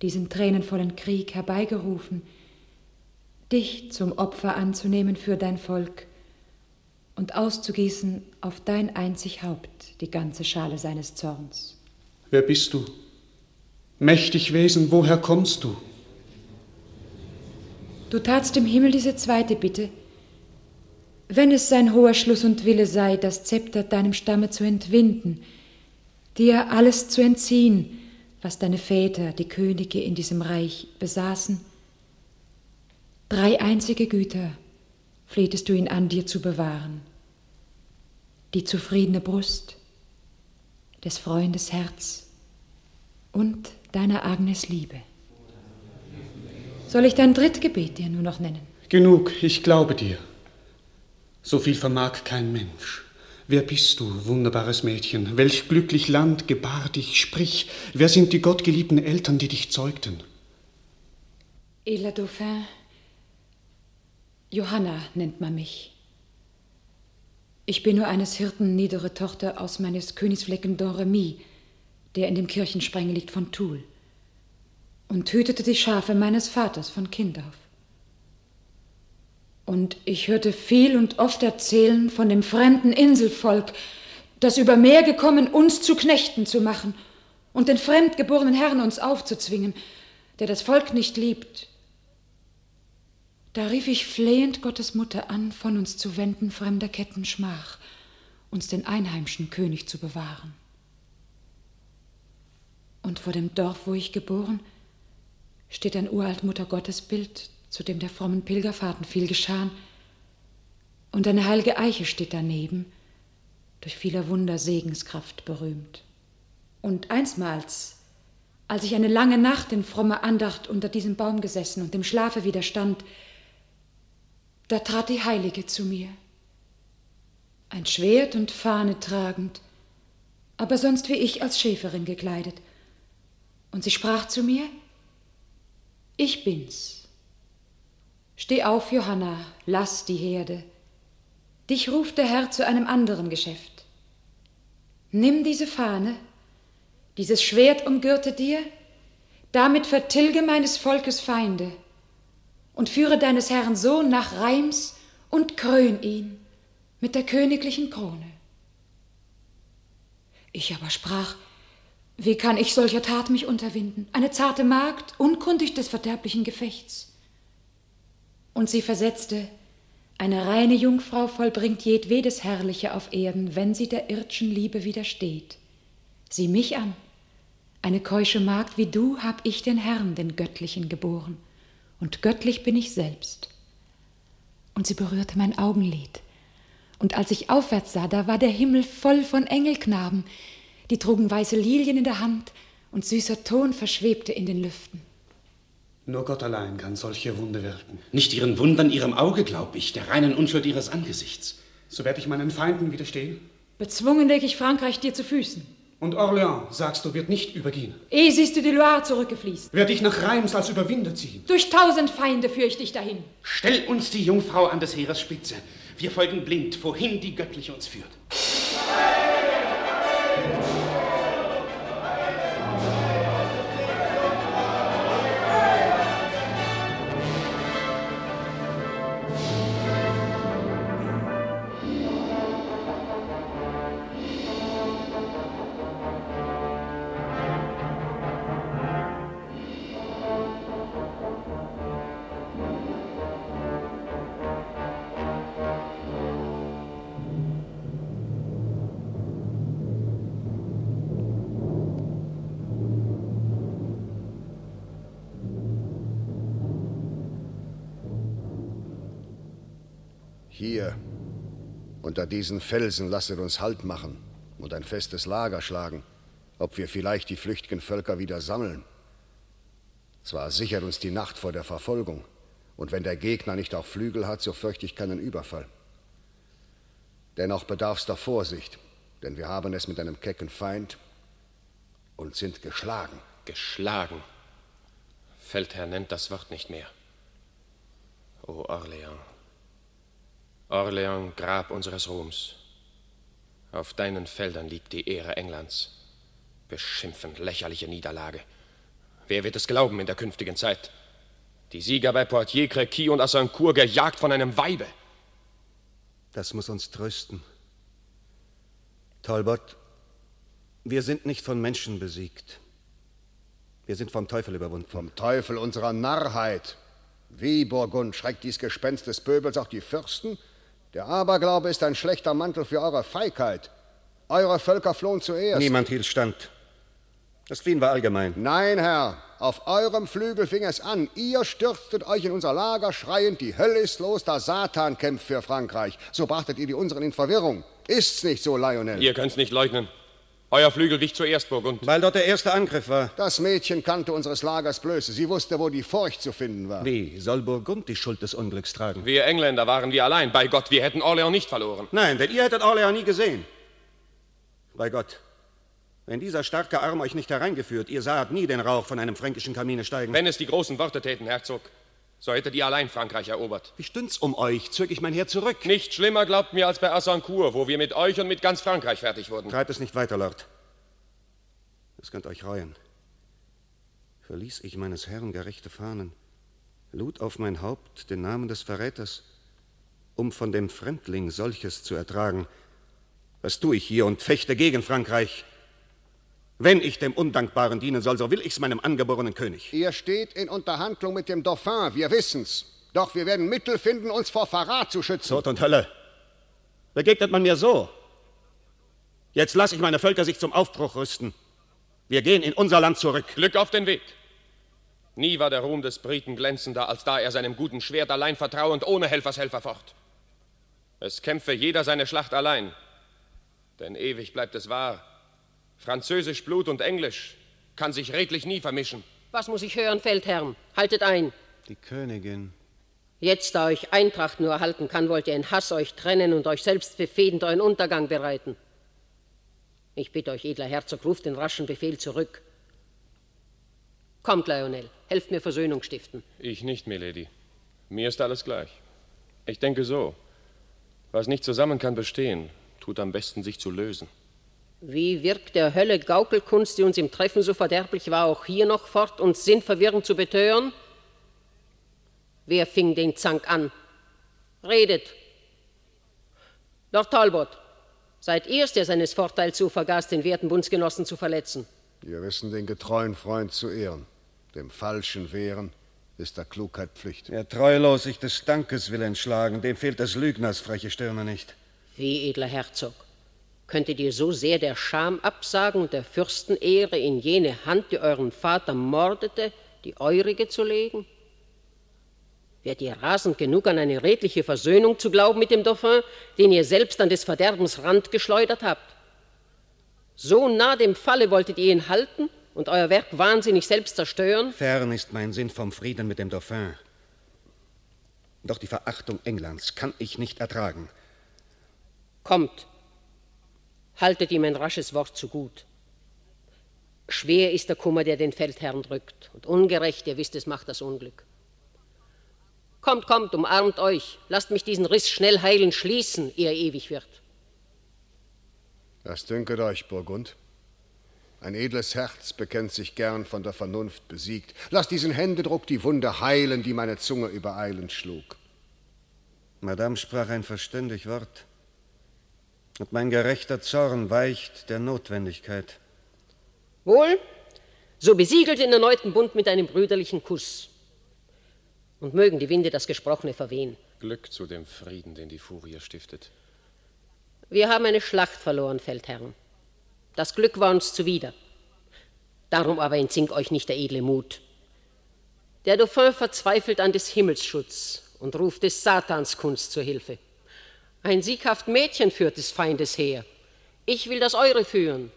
diesen tränenvollen Krieg herbeigerufen, dich zum Opfer anzunehmen für dein Volk und auszugießen auf dein einzig Haupt die ganze Schale seines Zorns. Wer bist du? Mächtig Wesen, woher kommst du? Du tatst im Himmel diese zweite Bitte, wenn es sein hoher Schluss und Wille sei, das Zepter deinem Stamme zu entwinden, dir alles zu entziehen, was deine Väter, die Könige in diesem Reich, besaßen. Drei einzige Güter flehtest du ihn an, dir zu bewahren. Die zufriedene Brust, des Freundes Herz und deiner Agnes Liebe. Soll ich dein Drittgebet dir nur noch nennen? Genug, ich glaube dir. So viel vermag kein Mensch. Wer bist du, wunderbares Mädchen? Welch glücklich Land gebar dich? Sprich, wer sind die gottgeliebten Eltern, die dich zeugten? Edler Dauphin, Johanna nennt man mich. Ich bin nur eines Hirten niedere Tochter aus meines Königsflecken Doremi, der in dem Kirchensprengel liegt von Toul, und hütete die Schafe meines Vaters von Kind auf. Und ich hörte viel und oft erzählen von dem fremden Inselvolk, das über Meer gekommen, uns zu Knechten zu machen und den fremdgeborenen Herrn uns aufzuzwingen, der das Volk nicht liebt. Da rief ich flehend Gottes Mutter an, von uns zu wenden, fremder Ketten Schmach, uns den einheimischen König zu bewahren. Und vor dem Dorf, wo ich geboren, steht ein uralt Muttergottesbild, zu dem der frommen Pilgerfahrten viel geschahen. Und eine heilige Eiche steht daneben, durch vieler Wunder Segenskraft berühmt. Und einsmals, als ich eine lange Nacht in frommer Andacht unter diesem Baum gesessen und dem Schlafe widerstand, da trat die Heilige zu mir, ein Schwert und Fahne tragend, aber sonst wie ich als Schäferin gekleidet. Und sie sprach zu mir, ich bin's. Steh auf, Johanna, lass die Herde. Dich ruft der Herr zu einem anderen Geschäft. Nimm diese Fahne, dieses Schwert umgürte dir, damit vertilge meines Volkes Feinde und führe deines Herrn Sohn nach Reims und krön ihn mit der königlichen Krone. Ich aber sprach, wie kann ich solcher Tat mich unterwinden? Eine zarte Magd, unkundig des verderblichen Gefechts. Und sie versetzte, eine reine Jungfrau vollbringt jedwedes Herrliche auf Erden, wenn sie der irdschen Liebe widersteht. Sieh mich an, eine keusche Magd wie du hab ich den Herrn, den Göttlichen, geboren, und göttlich bin ich selbst. Und sie berührte mein Augenlid, und als ich aufwärts sah, da war der Himmel voll von Engelknaben, die trugen weiße Lilien in der Hand, und süßer Ton verschwebte in den Lüften. Nur Gott allein kann solche Wunder wirken. Nicht ihren Wundern, ihrem Auge, glaub ich, der reinen Unschuld ihres Angesichts. So werde ich meinen Feinden widerstehen. Bezwungen leg ich Frankreich dir zu Füßen. Und Orléans, sagst du, wird nicht übergehen. Eh siehst du die Loire zurückgefließt. Werde ich nach Reims als Überwinder ziehen. Durch tausend Feinde führe ich dich dahin. Stell uns die Jungfrau an des Heeres Spitze. Wir folgen blind, wohin die Göttliche uns führt. Unter diesen Felsen lasset uns Halt machen und ein festes Lager schlagen, ob wir vielleicht die flüchtigen Völker wieder sammeln. Zwar sichert uns die Nacht vor der Verfolgung, und wenn der Gegner nicht auch Flügel hat, so fürchte ich keinen Überfall. Dennoch bedarf's der Vorsicht, denn wir haben es mit einem kecken Feind und sind geschlagen. Geschlagen? Feldherr nennt das Wort nicht mehr. O Orleans, Orleans, Grab unseres Ruhms. Auf deinen Feldern liegt die Ehre Englands. Beschimpfend lächerliche Niederlage. Wer wird es glauben in der künftigen Zeit? Die Sieger bei Poitiers, Crequi und Azincourt gejagt von einem Weibe. Das muss uns trösten. Talbot, wir sind nicht von Menschen besiegt. Wir sind vom Teufel überwunden. Vom Teufel unserer Narrheit. Wie, Burgund, schreckt dies Gespenst des Pöbels auch die Fürsten? Der Aberglaube ist ein schlechter Mantel für eure Feigheit. Eure Völker flohen zuerst. Niemand hielt stand. Das Fliehen war allgemein. Nein, Herr, auf eurem Flügel fing es an. Ihr stürztet euch in unser Lager, schreiend, die Hölle ist los, da Satan kämpft für Frankreich. So brachtet ihr die unseren in Verwirrung. Ist's nicht so, Lionel? Ihr könnt's nicht leugnen. Euer Flügel wich zuerst, Burgund. Weil dort der erste Angriff war. Das Mädchen kannte unseres Lagers Blöße. Sie wusste, wo die Furcht zu finden war. Wie soll Burgund die Schuld des Unglücks tragen? Wir Engländer waren wir allein. Bei Gott, wir hätten Orleans nicht verloren. Nein, denn ihr hättet Orleans nie gesehen. Bei Gott. Wenn dieser starke Arm euch nicht hereingeführt, ihr saht nie den Rauch von einem fränkischen Kamine steigen. Wenn es die großen Worte täten, Herzog, so hättet ihr allein Frankreich erobert. Wie stünd's um euch? Zög ich mein Heer zurück. Nicht schlimmer, glaubt mir, als bei Assancourt, wo wir mit euch und mit ganz Frankreich fertig wurden. Treibt es nicht weiter, Lord. Es könnt euch reuen. Verließ ich meines Herrn gerechte Fahnen, lud auf mein Haupt den Namen des Verräters, um von dem Fremdling solches zu ertragen. Was tue ich hier und fechte gegen Frankreich? Wenn ich dem Undankbaren dienen soll, so will ich's meinem angeborenen König. Ihr steht in Unterhandlung mit dem Dauphin, wir wissen's. Doch wir werden Mittel finden, uns vor Verrat zu schützen. Tod und Hölle. Begegnet man mir so? Jetzt lasse ich meine Völker sich zum Aufbruch rüsten. Wir gehen in unser Land zurück. Glück auf den Weg. Nie war der Ruhm des Briten glänzender, als da er seinem guten Schwert allein vertrauend ohne Helfershelfer focht. Es kämpfe jeder seine Schlacht allein. Denn ewig bleibt es wahr. Französisch Blut und Englisch kann sich redlich nie vermischen. Was muss ich hören, Feldherrn? Haltet ein. Die Königin. Jetzt, da euch Eintracht nur erhalten kann, wollt ihr in Hass euch trennen und euch selbst befehlend euren Untergang bereiten. Ich bitte euch, edler Herzog, ruft den raschen Befehl zurück. Kommt, Lionel, helft mir Versöhnung stiften. Ich nicht, Milady. Mir ist alles gleich. Ich denke so. Was nicht zusammen kann bestehen, tut am besten sich zu lösen. Wie wirkt der Hölle Gaukelkunst, die uns im Treffen so verderblich war, auch hier noch fort, uns sinnverwirrend zu betören? Wer fing den Zank an? Redet. Lord Talbot, seid ihr's, der seines Vorteils so vergaß, den werten Bundsgenossen zu verletzen? Wir wissen den getreuen Freund zu ehren. Dem Falschen wehren ist der Klugheit Pflicht. Wer treulos sich des Dankes will entschlagen, dem fehlt des Lügners freche Stirne nicht. Wie, edler Herzog, könntet ihr so sehr der Scham absagen und der Fürstenehre in jene Hand, die euren Vater mordete, die eurige zu legen? Werdet ihr rasend genug, an eine redliche Versöhnung zu glauben mit dem Dauphin, den ihr selbst an des Verderbens Rand geschleudert habt? So nah dem Falle wolltet ihr ihn halten und euer Werk wahnsinnig selbst zerstören? Fern ist mein Sinn vom Frieden mit dem Dauphin. Doch die Verachtung Englands kann ich nicht ertragen. Kommt, haltet ihm ein rasches Wort zu gut. Schwer ist der Kummer, der den Feldherrn drückt, und ungerecht, ihr wisst, es macht das Unglück. Kommt, kommt, umarmt euch, lasst mich diesen Riss schnell heilen, schließen, ehe er ewig wird. Was dünket euch, Burgund? Ein edles Herz bekennt sich gern von der Vernunft besiegt. Lass diesen Händedruck die Wunde heilen, die meine Zunge übereilend schlug. Madame sprach ein verständig Wort. Und mein gerechter Zorn weicht der Notwendigkeit. Wohl, so besiegelt den erneuten Bund mit einem brüderlichen Kuss. Und mögen die Winde das Gesprochene verwehen. Glück zu dem Frieden, den die Furie stiftet. Wir haben eine Schlacht verloren, Feldherren. Das Glück war uns zuwider. Darum aber entzink euch nicht der edle Mut. Der Dauphin verzweifelt an des Himmels Schutz und ruft des Satans Kunst zur Hilfe. Ein sieghaft Mädchen führt des Feindes her. Ich will das eure führen.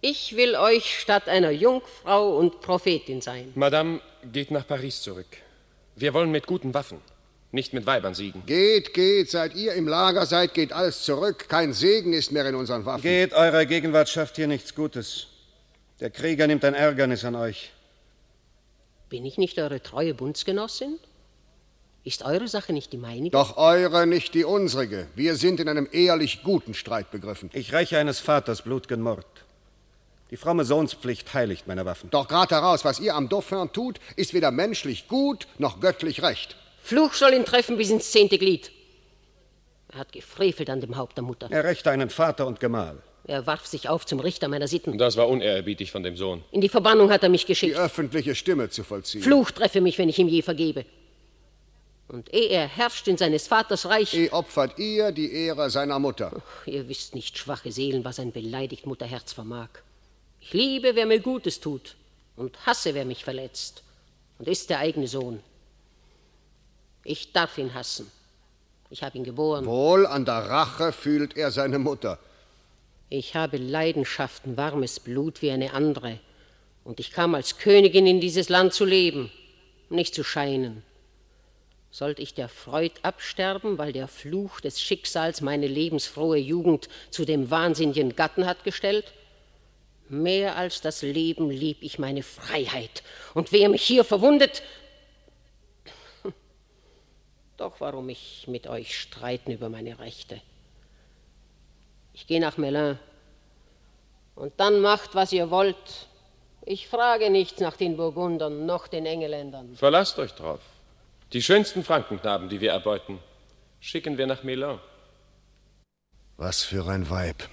Ich will euch statt einer Jungfrau und Prophetin sein. Madame, geht nach Paris zurück. Wir wollen mit guten Waffen, nicht mit Weibern siegen. Geht, geht, seit ihr im Lager seid, geht alles zurück. Kein Segen ist mehr in unseren Waffen. Geht eurer Gegenwart schafft hier nichts Gutes. Der Krieger nimmt ein Ärgernis an euch. Bin ich nicht eure treue Bundsgenossin? Ist eure Sache nicht die meinige? Doch eure nicht die unsrige. Wir sind in einem ehrlich guten Streit begriffen. Ich räche eines Vaters blutgen Mord. Die fromme Sohnspflicht heiligt meine Waffen. Doch grad heraus, was ihr am Dauphin tut, ist weder menschlich gut noch göttlich recht. Fluch soll ihn treffen bis ins zehnte Glied. Er hat gefrevelt an dem Haupt der Mutter. Er rächt einen Vater und Gemahl. Er warf sich auf zum Richter meiner Sitten. Das war unehrerbietig von dem Sohn. In die Verbannung hat er mich geschickt. Die öffentliche Stimme zu vollziehen. Fluch treffe mich, wenn ich ihm je vergebe. Und ehe er herrscht in seines Vaters Reich. Eh opfert ihr die Ehre seiner Mutter. Ach, ihr wisst nicht, schwache Seelen, was ein beleidigt Mutterherz vermag. Ich liebe, wer mir Gutes tut, und hasse, wer mich verletzt. Und ist der eigene Sohn. Ich darf ihn hassen. Ich habe ihn geboren. Wohl an der Rache fühlt er seine Mutter. Ich habe Leidenschaften, warmes Blut wie eine andere. Und ich kam als Königin in dieses Land zu leben, nicht zu scheinen. Sollte ich der Freud absterben, weil der Fluch des Schicksals meine lebensfrohe Jugend zu dem wahnsinnigen Gatten hat gestellt? Mehr als das Leben lieb ich meine Freiheit. Und wer mich hier verwundet, doch warum ich mit euch streiten über meine Rechte. Ich gehe nach Melun. Und dann macht, was ihr wollt. Ich frage nichts nach den Burgundern noch den Engeländern. Verlasst euch drauf. Die schönsten Frankenknaben, die wir erbeuten, schicken wir nach Melun. Was für ein Weib.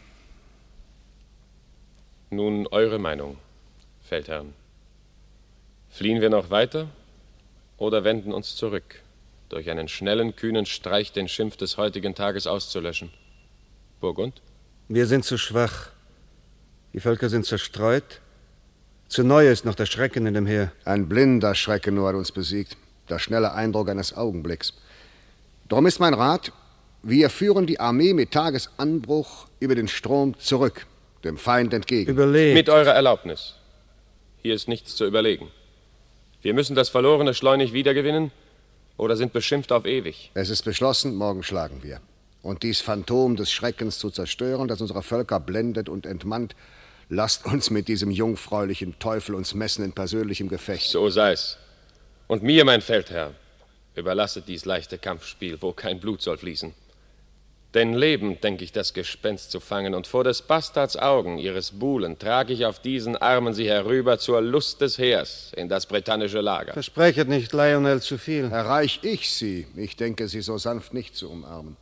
Nun eure Meinung, Feldherrn. Fliehen wir noch weiter oder wenden uns zurück, durch einen schnellen, kühnen Streich den Schimpf des heutigen Tages auszulöschen? Burgund? Wir sind zu schwach. Die Völker sind zerstreut. Zu neu ist noch der Schrecken in dem Heer. Ein blinder Schrecken nur hat uns besiegt. Der schnelle Eindruck eines Augenblicks. Darum ist mein Rat, wir führen die Armee mit Tagesanbruch über den Strom zurück, dem Feind entgegen. Überlegt. Mit eurer Erlaubnis. Hier ist nichts zu überlegen. Wir müssen das Verlorene schleunig wiedergewinnen oder sind beschimpft auf ewig. Es ist beschlossen, morgen schlagen wir. Und dies Phantom des Schreckens zu zerstören, das unsere Völker blendet und entmannt, lasst uns mit diesem jungfräulichen Teufel uns messen in persönlichem Gefecht. So sei's. Und mir, mein Feldherr, überlasset dies leichte Kampfspiel, wo kein Blut soll fließen. Denn lebend denk ich, das Gespenst zu fangen, und vor des Bastards Augen, ihres Buhlen, trage ich auf diesen Armen sie herüber zur Lust des Heers in das britannische Lager. Versprechet nicht, Lionel, zu viel. Erreich ich sie. Ich denke, sie so sanft nicht zu umarmen.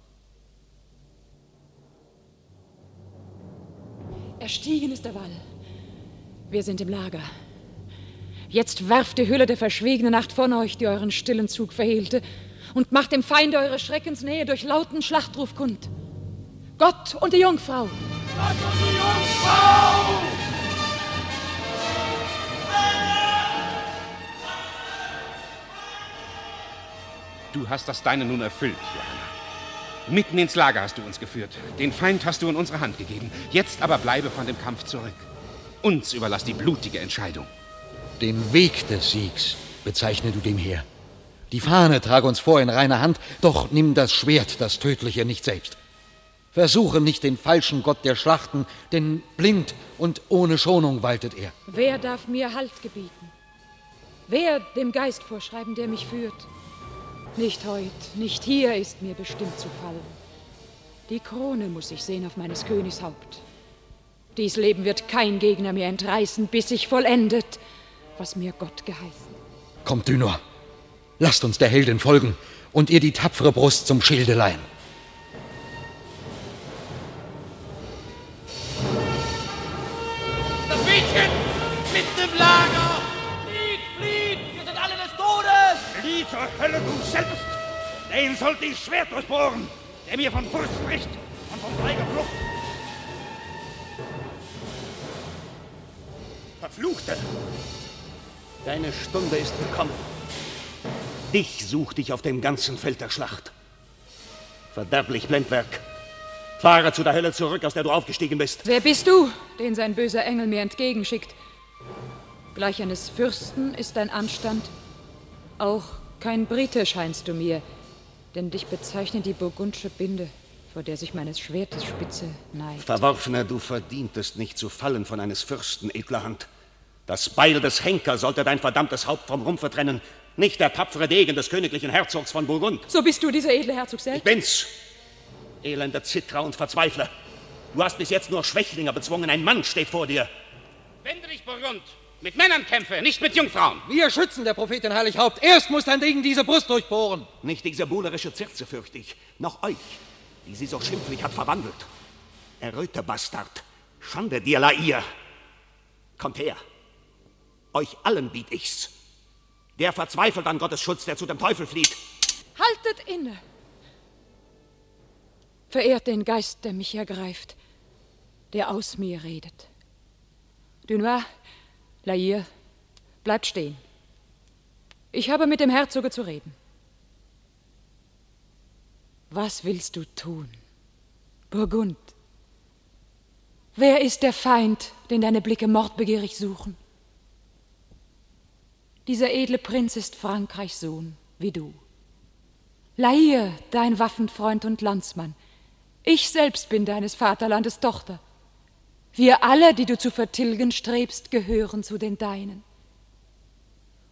Erstiegen ist der Wall. Wir sind im Lager. Jetzt werft die Hülle der verschwiegenen Nacht von euch, die euren stillen Zug verhehlte, und macht dem Feinde eure Schreckensnähe durch lauten Schlachtruf kund. Gott und die Jungfrau! Gott und die Jungfrau! Du hast das Deine nun erfüllt, Johanna. Mitten ins Lager hast du uns geführt. Den Feind hast du in unsere Hand gegeben. Jetzt aber bleibe von dem Kampf zurück. Uns überlass die blutige Entscheidung. Den Weg des Siegs bezeichne du dem Heer. Die Fahne trage uns vor in reiner Hand, doch nimm das Schwert, das Tödliche, nicht selbst. Versuche nicht den falschen Gott der Schlachten, denn blind und ohne Schonung waltet er. Wer darf mir Halt gebieten? Wer dem Geist vorschreiben, der mich führt? Nicht heut, nicht hier ist mir bestimmt zu fallen. Die Krone muss ich sehen auf meines Königs Haupt. Dies Leben wird kein Gegner mir entreißen, bis sich vollendet, was mir Gott geheißen. Kommt, Dünor, lasst uns der Heldin folgen und ihr die tapfere Brust zum Schilde leihen. Das Mädchen mitten im Lager! Flieht, flieht! Wir sind alle des Todes! Flieh zur Hölle, du selbst! Den sollte ich Schwert durchbohren, der mir von Furcht spricht und von feiger Flucht. Verfluchte! Deine Stunde ist gekommen. Dich sucht ich auf dem ganzen Feld der Schlacht. Verderblich Blendwerk. Fahre zu der Hölle zurück, aus der du aufgestiegen bist. Wer bist du, den sein böser Engel mir entgegenschickt? Gleich eines Fürsten ist dein Anstand. Auch kein Brite scheinst du mir, denn dich bezeichnet die burgundische Binde, vor der sich meines Schwertes Spitze neigt. Verworfener, du verdientest nicht zu fallen von eines Fürsten edler Hand. Das Beil des Henker sollte dein verdammtes Haupt vom Rumpfe trennen, nicht der tapfere Degen des königlichen Herzogs von Burgund. So bist du dieser edle Herzog selbst? Ich bin's, elender Zitterer und Verzweifler. Du hast bis jetzt nur Schwächlinge bezwungen, ein Mann steht vor dir. Wende dich, Burgund. Mit Männern kämpfe, nicht mit Jungfrauen. Wir schützen der Prophetin Heilighaupt. Erst muss dein Degen diese Brust durchbohren. Nicht diese buhlerische Zirze fürchte ich, noch euch. die sie so schimpflich hat verwandelt. Erröte Bastard, Schande dir, Lair. Kommt her, euch allen biet ich's. Der verzweifelt an Gottes Schutz, der zu dem Teufel flieht. Haltet inne! Verehrt den Geist, der mich ergreift, der aus mir redet. Dunois, Lair, bleibt stehen. Ich habe mit dem Herzoge zu reden. Was willst du tun, Burgund? Wer ist der Feind, den deine Blicke mordbegierig suchen? Dieser edle Prinz ist Frankreichs Sohn, wie du. Lair, dein Waffenfreund und Landsmann. Ich selbst bin deines Vaterlandes Tochter. Wir alle, die du zu vertilgen strebst, gehören zu den Deinen.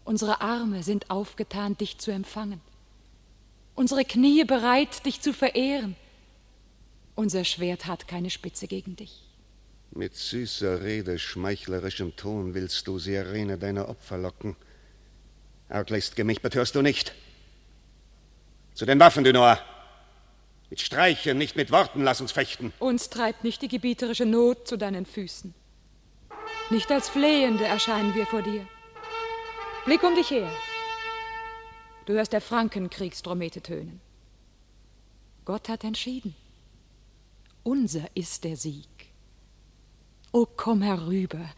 Unsere Arme sind aufgetan, dich zu empfangen. Unsere Knie bereit, dich zu verehren. Unser Schwert hat keine Spitze gegen dich. Mit süßer Rede, schmeichlerischem Ton willst du, Sirene, deine Opfer locken. Arglichst mich betörst du nicht. Zu den Waffen, Dunois. Mit Streichen, nicht mit Worten lass uns fechten. Uns treibt nicht die gebieterische Not zu deinen Füßen. Nicht als Flehende erscheinen wir vor dir. Blick um dich her. Du hörst der Frankenkriegsdromete tönen. Gott hat entschieden. Unser ist der Sieg. O komm herüber,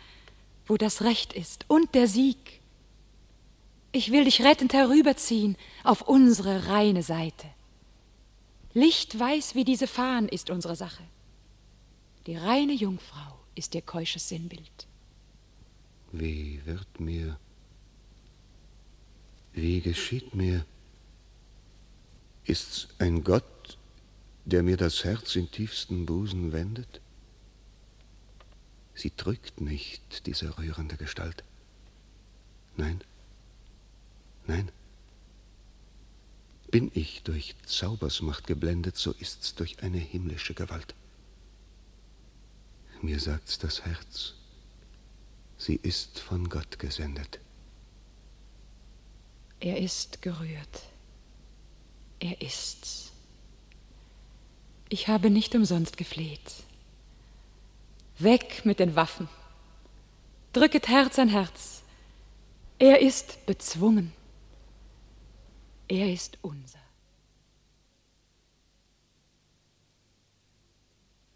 wo das Recht ist und der Sieg. Ich will dich rettend herüberziehen auf unsere reine Seite. Lichtweiß wie diese Fahnen ist unsere Sache. Die reine Jungfrau ist ihr keusches Sinnbild. Wie wird mir, wie geschieht mir? Ist's ein Gott, der mir das Herz in tiefsten Busen wendet? Sie drückt nicht, diese rührende Gestalt. Nein, nein. Bin ich durch Zaubersmacht geblendet, so ist's durch eine himmlische Gewalt. Mir sagt's das Herz, sie ist von Gott gesendet. Er ist gerührt. Er ist's. Ich habe nicht umsonst gefleht. Weg mit den Waffen. Drücket Herz an Herz. Er ist bezwungen. Er ist unser.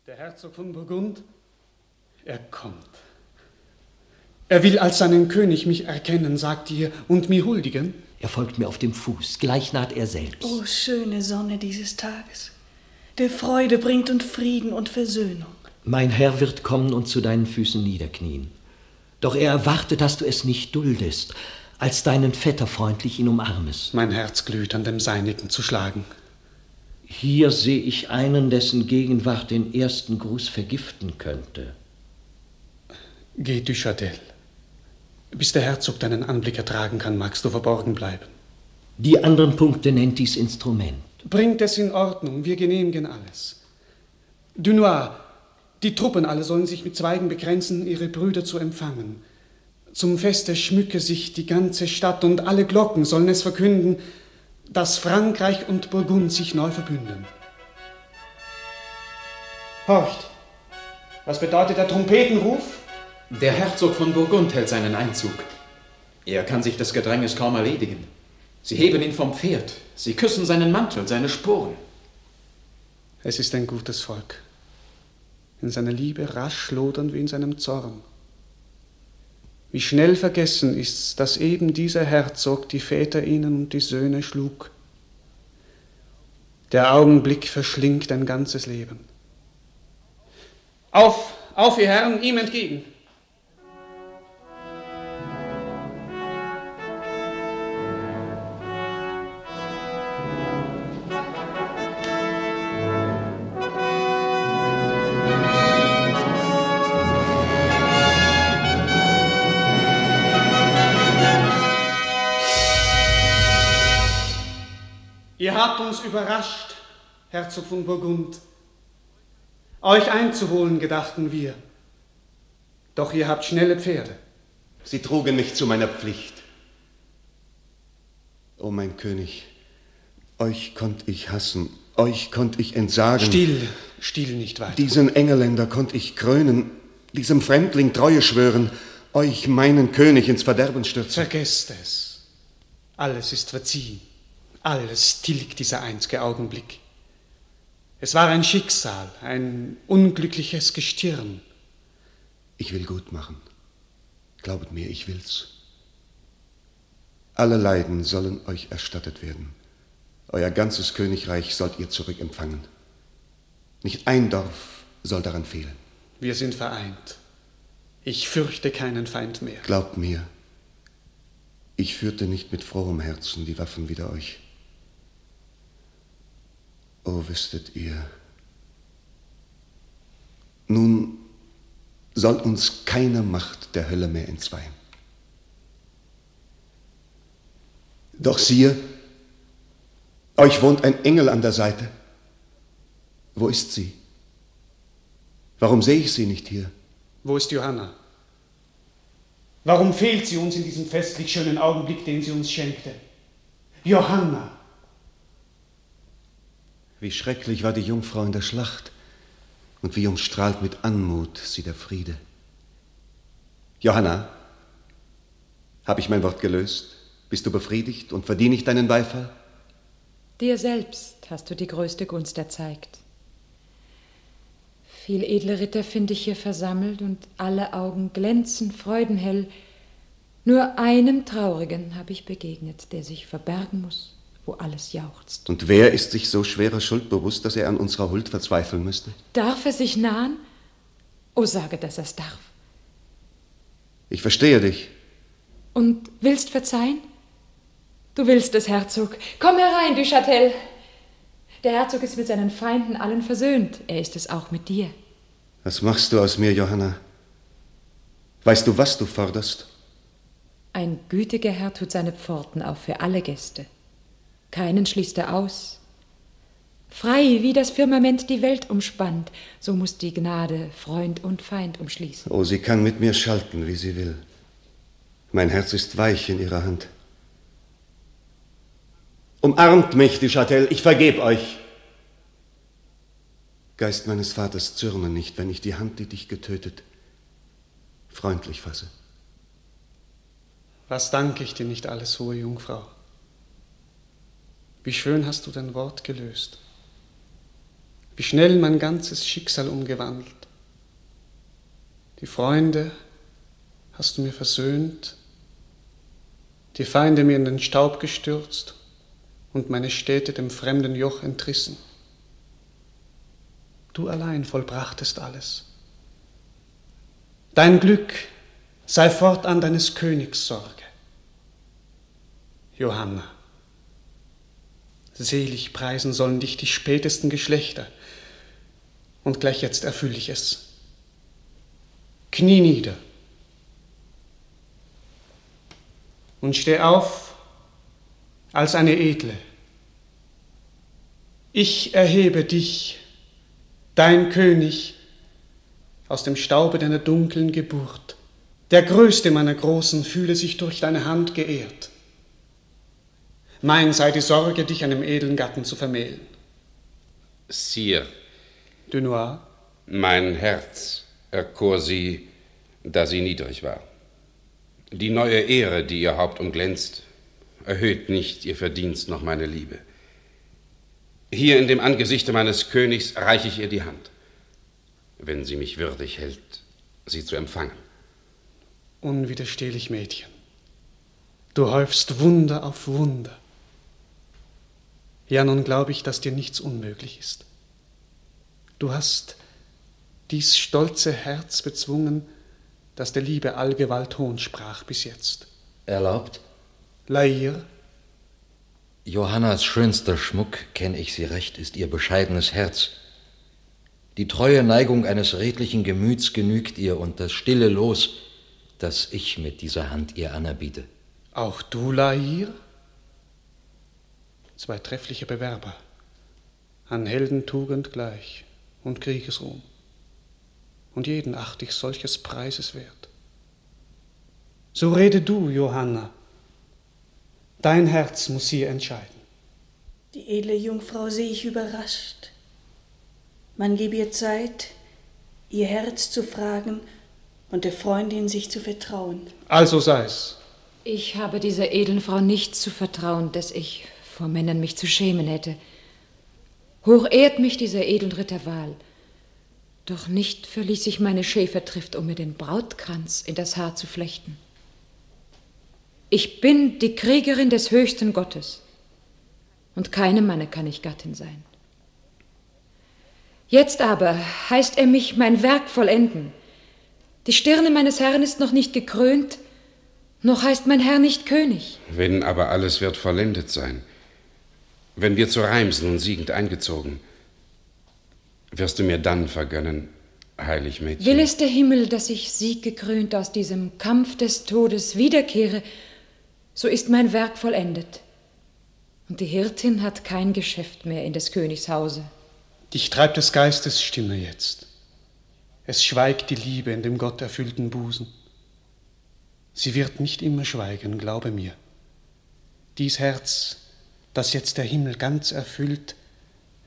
Der Herzog von Burgund, er kommt. Er will als seinen König mich erkennen, sagt ihr, und mir huldigen. Er folgt mir auf dem Fuß, gleich naht er selbst. O schöne Sonne dieses Tages, der Freude bringt und Frieden und Versöhnung. Mein Herr wird kommen und zu deinen Füßen niederknien. Doch er erwartet, dass du es nicht duldest, als deinen Vetter freundlich ihn umarmest. Mein Herz glüht an dem Seinigen zu schlagen. Hier sehe ich einen, dessen Gegenwart den ersten Gruß vergiften könnte. Geh, Duchadel. Bis der Herzog deinen Anblick ertragen kann, magst du verborgen bleiben. Die anderen Punkte nennt dies Instrument. Bringt es in Ordnung, wir genehmigen alles. Dunois, die Truppen alle sollen sich mit Zweigen begrenzen, ihre Brüder zu empfangen. Zum Feste schmücke sich die ganze Stadt und alle Glocken sollen es verkünden, dass Frankreich und Burgund sich neu verbünden. Horcht! Was bedeutet der Trompetenruf? Der Herzog von Burgund hält seinen Einzug. Er kann sich des Gedränges kaum erledigen. Sie heben ihn vom Pferd, sie küssen seinen Mantel, seine Sporen. Es ist ein gutes Volk. In seiner Liebe rasch lodernd wie in seinem Zorn. Wie schnell vergessen ist's, dass eben dieser Herzog die Väter ihnen und die Söhne schlug. Der Augenblick verschlingt ein ganzes Leben. Auf, auf, ihr Herren, ihm entgegen! Uns überrascht, Herzog von Burgund. Euch einzuholen gedachten wir. Doch ihr habt schnelle Pferde. Sie trugen mich zu meiner Pflicht. O mein König, Euch konnt ich hassen, euch konnt ich entsagen. Still, still nicht weiter. Diesen Engeländer konnt ich krönen, diesem Fremdling Treue schwören, euch meinen König ins Verderben stürzen. Vergesst es. Alles ist verziehen. Alles tilgt dieser einzige Augenblick. Es war ein Schicksal, ein unglückliches Gestirn. Ich will gut machen. Glaubet mir, ich will's. Alle Leiden sollen euch erstattet werden. Euer ganzes Königreich sollt ihr zurückempfangen. Nicht ein Dorf soll daran fehlen. Wir sind vereint. Ich fürchte keinen Feind mehr. Glaubt mir, ich führte nicht mit frohem Herzen die Waffen wider euch. Oh, wüsstet ihr. Nun soll uns keine Macht der Hölle mehr entzweien. Doch siehe, euch wohnt ein Engel an der Seite. Wo ist sie? Warum sehe ich sie nicht hier? Wo ist Johanna? Warum fehlt sie uns in diesem festlich schönen Augenblick, den sie uns schenkte? Johanna! Wie schrecklich war die Jungfrau in der Schlacht und wie umstrahlt mit Anmut sie der Friede. Johanna, habe ich mein Wort gelöst? Bist du befriedigt und verdiene ich deinen Beifall? Dir selbst hast du die größte Gunst erzeigt. Viel edle Ritter finde ich hier versammelt und alle Augen glänzen freudenhell. Nur einem Traurigen habe ich begegnet, der sich verbergen muss, wo alles jauchzt. Und wer ist sich so schwerer Schuld bewusst, dass er an unserer Huld verzweifeln müsste? Darf er sich nahen? Oh, sage, dass er's darf. Ich verstehe dich. Und willst verzeihen? Du willst es, Herzog. Komm herein, du Châtel. Der Herzog ist mit seinen Feinden allen versöhnt. Er ist es auch mit dir. Was machst du aus mir, Johanna? Weißt du, was du forderst? Ein gütiger Herr tut seine Pforten auf für alle Gäste. Keinen schließt er aus. Frei, wie das Firmament die Welt umspannt, so muss die Gnade Freund und Feind umschließen. Oh, sie kann mit mir schalten, wie sie will. Mein Herz ist weich in ihrer Hand. Umarmt mich, du Châtel, ich vergeb euch. Geist meines Vaters, zürne nicht, wenn ich die Hand, die dich getötet, freundlich fasse. Was danke ich dir nicht alles, hohe Jungfrau? Wie schön hast du dein Wort gelöst. Wie schnell mein ganzes Schicksal umgewandelt. Die Freunde hast du mir versöhnt, die Feinde mir in den Staub gestürzt und meine Städte dem fremden Joch entrissen. Du allein vollbrachtest alles. Dein Glück sei fortan deines Königs Sorge. Johanna, selig preisen sollen dich die spätesten Geschlechter, und gleich jetzt erfülle ich es. Knie nieder und steh auf als eine Edle. Ich erhebe dich, dein König, aus dem Staube deiner dunklen Geburt. Der Größte meiner Großen fühle sich durch deine Hand geehrt. Mein sei die Sorge, dich einem edlen Gatten zu vermählen. Sire. Dunois. Mein Herz erkor sie, da sie niedrig war. Die neue Ehre, die ihr Haupt umglänzt, erhöht nicht ihr Verdienst noch meine Liebe. Hier in dem Angesichte meines Königs reiche ich ihr die Hand, wenn sie mich würdig hält, sie zu empfangen. Unwiderstehlich Mädchen, du häufst Wunder auf Wunder. Ja, nun glaube ich, dass dir nichts unmöglich ist. Du hast dies stolze Herz bezwungen, das der Liebe Allgewalt Hohn sprach bis jetzt. Erlaubt? Lair? Johannas schönster Schmuck, kenn ich sie recht, ist ihr bescheidenes Herz. Die treue Neigung eines redlichen Gemüts genügt ihr und das stille Los, das ich mit dieser Hand ihr anerbiete. Auch du, Lair? Zwei treffliche Bewerber, an Heldentugend gleich und Kriegesruhm. Und jeden acht ich solches Preises wert. So rede du, Johanna, Dein Herz muss hier entscheiden. Die edle Jungfrau sehe ich überrascht. Man gebe ihr Zeit, ihr Herz zu fragen und der Freundin sich zu vertrauen. Also sei's. Ich habe dieser edlen Frau nichts zu vertrauen, dass ich vor Männern mich zu schämen hätte. Hoch ehrt mich dieser Edelritter Wahl. Doch nicht verließ ich meine Schäfertrift, um mir den Brautkranz in das Haar zu flechten. Ich bin die Kriegerin des höchsten Gottes, und keinem Manne kann ich Gattin sein. Jetzt aber heißt er mich mein Werk vollenden. Die Stirne meines Herrn ist noch nicht gekrönt, noch heißt mein Herr nicht König. Wenn aber alles wird vollendet sein, wenn wir zu Reims nun siegend eingezogen, wirst du mir dann vergönnen, heilig Mädchen. Will es der Himmel, dass ich sieggekrönt aus diesem Kampf des Todes wiederkehre, so ist mein Werk vollendet. Und die Hirtin hat kein Geschäft mehr in des Königs Hause. Dich treibt des Geistes Stimme jetzt. Es schweigt die Liebe in dem gotterfüllten Busen. Sie wird nicht immer schweigen, glaube mir. Dies Herz, das jetzt der Himmel ganz erfüllt,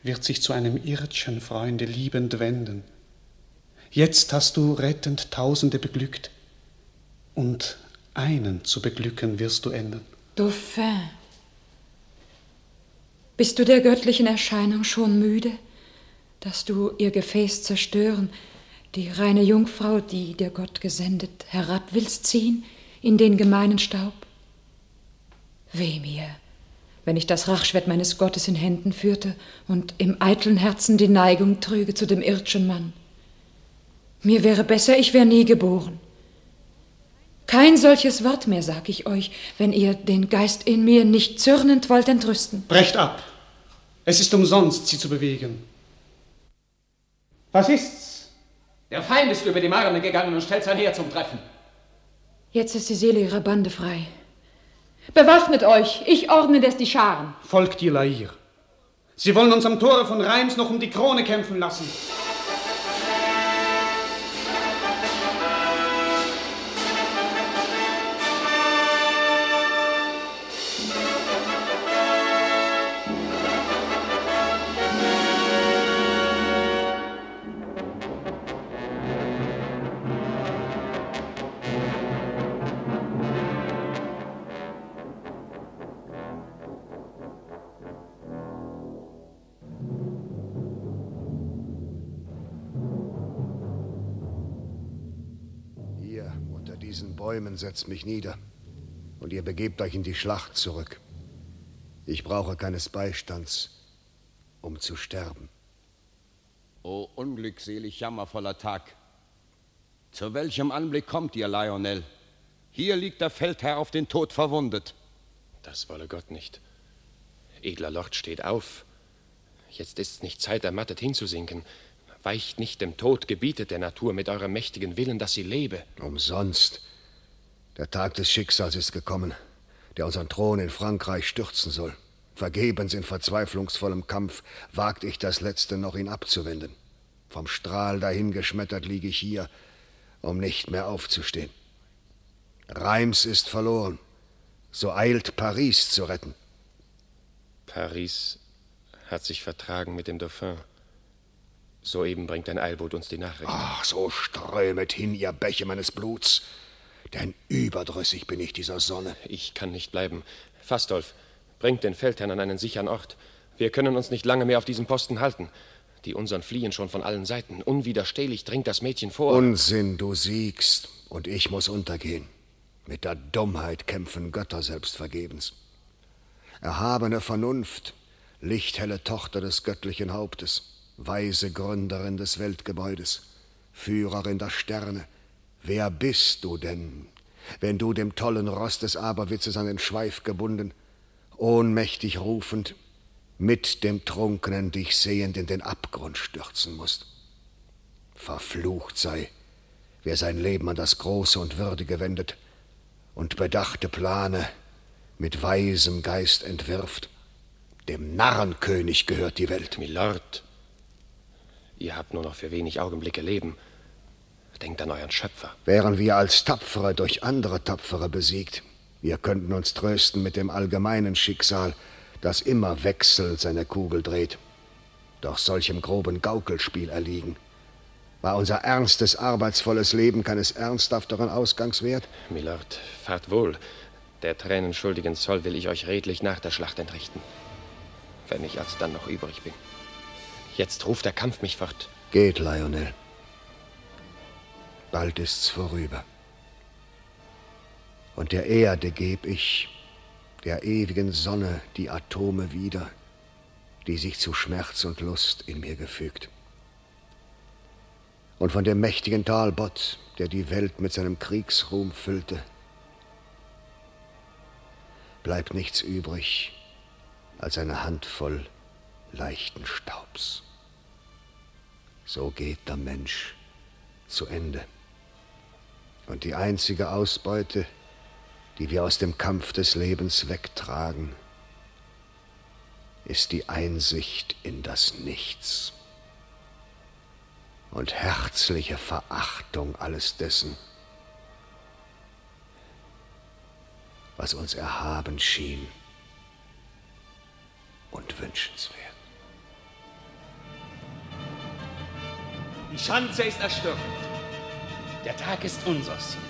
wird sich zu einem irdschen Freunde liebend wenden. Jetzt hast du rettend Tausende beglückt, und einen zu beglücken wirst du enden. Dauphin, bist du der göttlichen Erscheinung schon müde, dass du ihr Gefäß zerstören, die reine Jungfrau, die der Gott gesendet, herab willst ziehen in den gemeinen Staub? Weh mir, wenn ich das Rachschwert meines Gottes in Händen führte und im eitlen Herzen die Neigung trüge zu dem irdschen Mann. Mir wäre besser, ich wäre nie geboren. Kein solches Wort mehr, sag ich euch, wenn ihr den Geist in mir nicht zürnend wollt entrüsten. Brecht ab. Es ist umsonst, sie zu bewegen. Was ist's? Der Feind ist über die Marne gegangen und stellt sein Heer zum Treffen. Jetzt ist die Seele ihrer Bande frei. Bewaffnet euch, ich ordne des die Scharen. Folgt ihr, Lair. Sie wollen uns am Tore von Reims noch um die Krone kämpfen lassen. Setzt mich nieder. Und ihr begebt euch in die Schlacht zurück. Ich brauche keines Beistands, um zu sterben. O unglückselig jammervoller Tag! Zu welchem Anblick kommt ihr, Lionel? Hier liegt der Feldherr auf den Tod verwundet. Das wolle Gott nicht. Edler Lord, steht auf. Jetzt ist's nicht Zeit, ermattet hinzusinken. Weicht nicht dem Tod, gebietet der Natur mit eurem mächtigen Willen, dass sie lebe. Umsonst. Der Tag des Schicksals ist gekommen, der unseren Thron in Frankreich stürzen soll. Vergebens in verzweiflungsvollem Kampf wagt ich das Letzte noch, ihn abzuwenden. Vom Strahl dahingeschmettert liege ich hier, um nicht mehr aufzustehen. Reims ist verloren. So eilt Paris zu retten. Paris hat sich vertragen mit dem Dauphin. Soeben bringt ein Eilboot uns die Nachricht. Ach, so strömet hin, ihr Bäche meines Bluts. Denn überdrüssig bin ich dieser Sonne. Ich kann nicht bleiben. Fastolf, bringt den Feldherrn an einen sicheren Ort. Wir können uns nicht lange mehr auf diesem Posten halten. Die unseren fliehen schon von allen Seiten. Unwiderstehlich dringt das Mädchen vor. Unsinn, du siegst, und ich muss untergehen. Mit der Dummheit kämpfen Götter selbst vergebens. Erhabene Vernunft, lichthelle Tochter des göttlichen Hauptes, weise Gründerin des Weltgebäudes, Führerin der Sterne, wer bist du denn, wenn du dem tollen Ross des Aberwitzes an den Schweif gebunden, ohnmächtig rufend, mit dem Trunkenen dich sehend in den Abgrund stürzen musst? Verflucht sei, wer sein Leben an das Große und Würdige wendet und bedachte Plane mit weisem Geist entwirft. Dem Narrenkönig gehört die Welt. Milord, ihr habt nur noch für wenig Augenblicke Leben. Denkt an euren Schöpfer. Wären wir als Tapfere durch andere Tapfere besiegt, wir könnten uns trösten mit dem allgemeinen Schicksal, das immer wechselnd seine Kugel dreht. Doch solchem groben Gaukelspiel erliegen. War unser ernstes, arbeitsvolles Leben keines ernsthafteren Ausgangs wert? Milord, fahrt wohl. Der tränenschuldigen Zoll will ich euch redlich nach der Schlacht entrichten. Wenn ich alsdann noch übrig bin. Jetzt ruft der Kampf mich fort. Geht, Lionel. Bald ist's vorüber. Und der Erde geb ich, der ewigen Sonne, die Atome wieder, die sich zu Schmerz und Lust in mir gefügt. Und von dem mächtigen Talbot, der die Welt mit seinem Kriegsruhm füllte, bleibt nichts übrig als eine Handvoll leichten Staubs. So geht der Mensch zu Ende. Und die einzige Ausbeute, die wir aus dem Kampf des Lebens wegtragen, ist die Einsicht in das Nichts und herzliche Verachtung alles dessen, was uns erhaben schien und wünschenswert. Die Schanze ist erstürmt. Der Tag ist unser Ziel.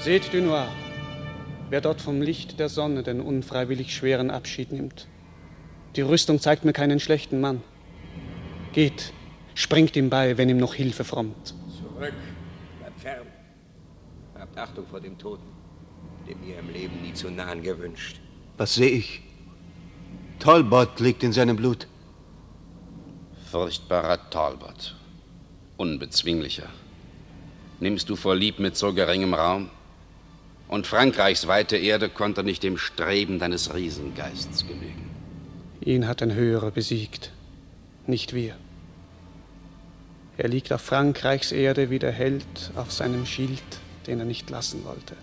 Seht, Dunois, wer dort vom Licht der Sonne den unfreiwillig schweren Abschied nimmt. Die Rüstung zeigt mir keinen schlechten Mann. Geht, springt ihm bei, wenn ihm noch Hilfe frommt. Zurück, bleibt fern. Habt Achtung vor dem Toten, dem ihr im Leben nie zu nahen gewünscht. Was sehe ich? Talbot liegt in seinem Blut. Furchtbarer Talbot. Unbezwinglicher. Nimmst du vor lieb mit so geringem Raum? Und Frankreichs weite Erde konnte nicht dem Streben deines Riesengeists genügen. Ihn hat ein Höherer besiegt, nicht wir. Er liegt auf Frankreichs Erde wie der Held auf seinem Schild, den er nicht lassen wollte.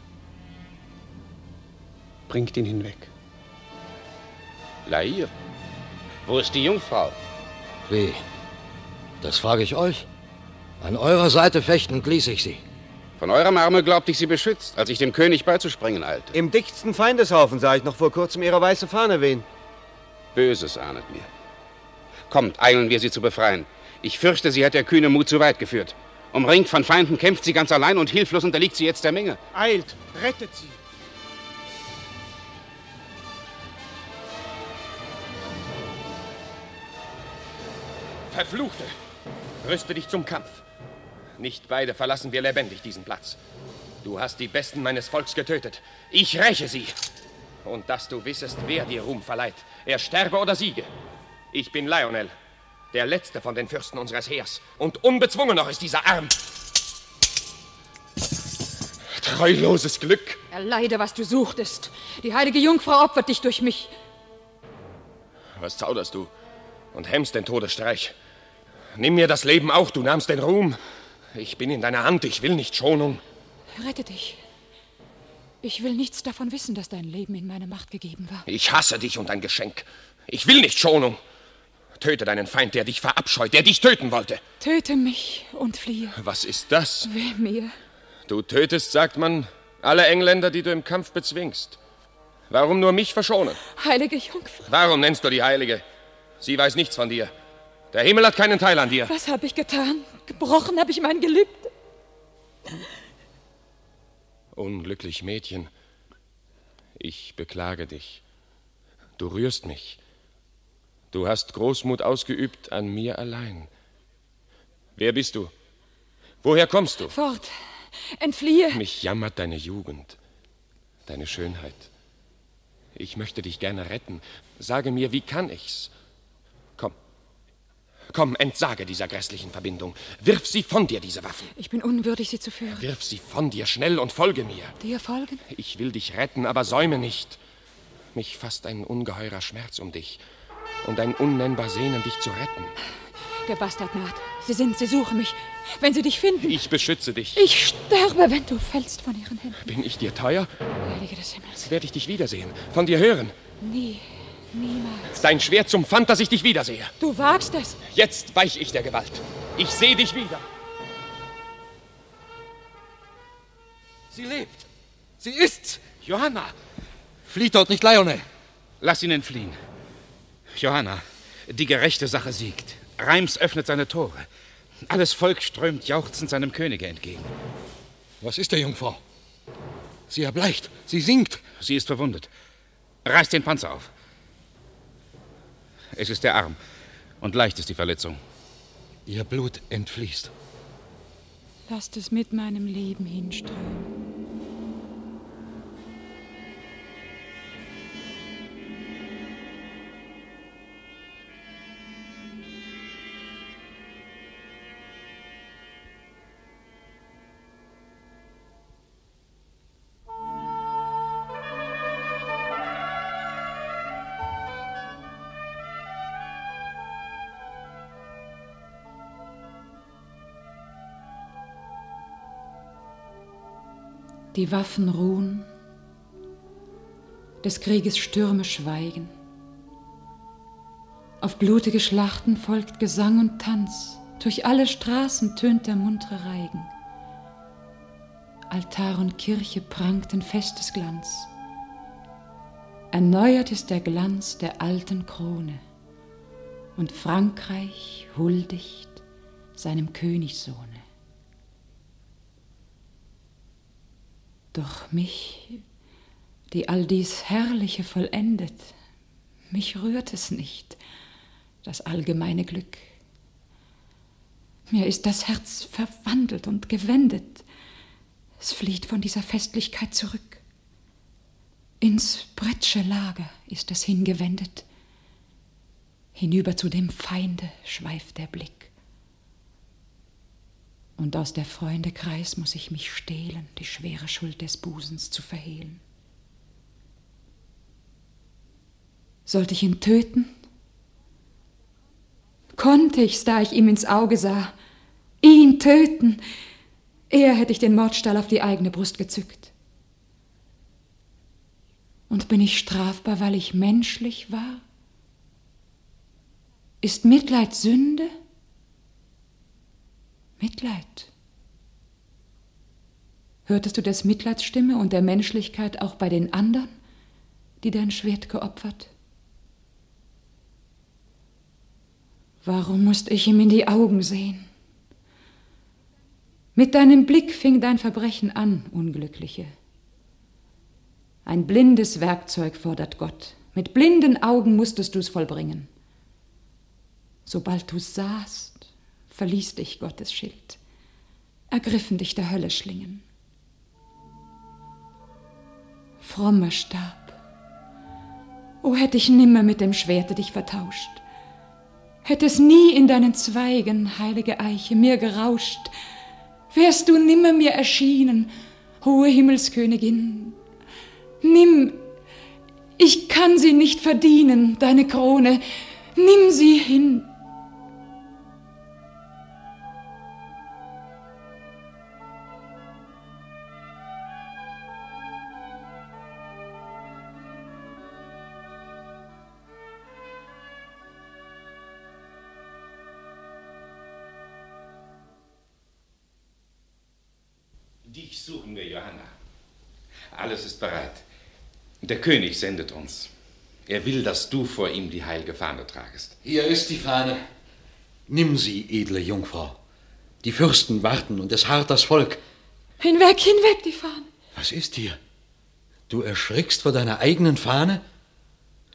Bringt ihn hinweg. Lair, wo ist die Jungfrau? Wie? Das frage ich euch. An eurer Seite fechtend ließ ich sie. Von eurem Arme glaubte ich sie beschützt, als ich dem König beizuspringen eilte. Im dichtsten Feindeshaufen sah ich noch vor kurzem ihre weiße Fahne wehen. Böses ahnet mir. Kommt, eilen wir sie zu befreien. Ich fürchte, sie hat der kühne Mut zu weit geführt. Umringt von Feinden kämpft sie ganz allein und hilflos unterliegt sie jetzt der Menge. Eilt, rettet sie. Verfluchte! Rüste dich zum Kampf. Nicht beide verlassen wir lebendig diesen Platz. Du hast die Besten meines Volks getötet. Ich räche sie. Und dass du wissest, wer dir Ruhm verleiht. Er sterbe oder siege. Ich bin Lionel, der letzte von den Fürsten unseres Heers. Und unbezwungen noch ist dieser Arm. Treuloses Glück. Erleide, was du suchtest. Die heilige Jungfrau opfert dich durch mich. Was zauderst du? Und hemmst den Todesstreich. Nimm mir das Leben auch, du nahmst den Ruhm. Ich bin in deiner Hand, ich will nicht Schonung. Rette dich. Ich will nichts davon wissen, dass dein Leben in meine Macht gegeben war. Ich hasse dich und dein Geschenk. Ich will nicht Schonung. Töte deinen Feind, der dich verabscheut, der dich töten wollte. Töte mich und fliehe. Was ist das? Weh mir. Du tötest, sagt man, alle Engländer, die du im Kampf bezwingst. Warum nur mich verschonen? Heilige Jungfrau. Warum nennst du die Heilige? Sie weiß nichts von dir. Der Himmel hat keinen Teil an dir. Was habe ich getan? Gebrochen habe ich mein Gelübde. Unglücklich Mädchen, ich beklage dich. Du rührst mich. Du hast Großmut ausgeübt an mir allein. Wer bist du? Woher kommst du? Fort. Entfliehe. Mich jammert deine Jugend, deine Schönheit. Ich möchte dich gerne retten. Sage mir, wie kann ich's? Komm. Entsage dieser grässlichen Verbindung. Wirf sie von dir, diese Waffen. Ich bin unwürdig, sie zu führen. Wirf sie von dir schnell und folge mir. Dir folgen? Ich will dich retten, aber säume nicht. Mich fasst ein ungeheurer Schmerz um dich und ein unnennbar Sehnen, dich zu retten. Der Bastard naht. Sie sind, sie suchen mich. Wenn sie dich finden. Ich beschütze dich. Ich sterbe, wenn du fällst von ihren Händen. Bin ich dir teuer? Heilige des Himmels. Werde ich dich wiedersehen, von dir hören. Nie, niemals. Dein Schwert zum Pfand, dass ich dich wiedersehe. Du wagst es. Jetzt weich ich der Gewalt. Ich sehe dich wieder. Sie lebt. Sie ist's. Johanna. Flieht dort nicht, Lionel. Lass ihn entfliehen. Johanna, die gerechte Sache siegt. Reims öffnet seine Tore. Alles Volk strömt jauchzend seinem Könige entgegen. Was ist der Jungfrau? Sie erbleicht, sie sinkt. Sie ist verwundet. Reiß den Panzer auf. Es ist der Arm. Und leicht ist die Verletzung. Ihr Blut entfließt. Lasst es mit meinem Leben hinströmen. Die Waffen ruhen, des Krieges Stürme schweigen. Auf blutige Schlachten folgt Gesang und Tanz, durch alle Straßen tönt der muntere Reigen. Altar und Kirche prangten festes Glanz. Erneuert ist der Glanz der alten Krone, und Frankreich huldigt seinem Königssohne. Doch mich, die all dies Herrliche vollendet, mich rührt es nicht, das allgemeine Glück. Mir ist das Herz verwandelt und gewendet. Es flieht von dieser Festlichkeit zurück. Ins Bretsche Lager ist es hingewendet. Hinüber zu dem Feinde schweift der Blick und aus der Freunde Kreis muss ich mich stehlen, die schwere Schuld des Busens zu verhehlen. Sollte ich ihn töten? Konnte ich's, da ich ihm ins Auge sah, ihn töten? Eher hätte ich den Mordstahl auf die eigene Brust gezückt. Und bin ich strafbar, weil ich menschlich war? Ist Mitleid Sünde? Mitleid. Hörtest du des Mitleids Stimme und der Menschlichkeit auch bei den anderen, die dein Schwert geopfert? Warum musste ich ihm in die Augen sehen? Mit deinem Blick fing dein Verbrechen an, Unglückliche. Ein blindes Werkzeug fordert Gott. Mit blinden Augen musstest du es vollbringen. Sobald du sahst, verließ dich Gottes Schild, ergriffen dich der Hölle Schlingen. Frommer Stab, o hätte ich nimmer mit dem Schwerte dich vertauscht, hätte es nie in deinen Zweigen, heilige Eiche, mir gerauscht, wärst du nimmer mir erschienen, hohe Himmelskönigin. Nimm, ich kann sie nicht verdienen, deine Krone, nimm sie hin, suchen wir, Johanna. Alles ist bereit. Der König sendet uns. Er will, dass du vor ihm die heilige Fahne tragest. Hier ist die Fahne. Nimm sie, edle Jungfrau. Die Fürsten warten und es harrt das Volk. Hinweg, hinweg, die Fahne. Was ist dir? Du erschrickst vor deiner eigenen Fahne?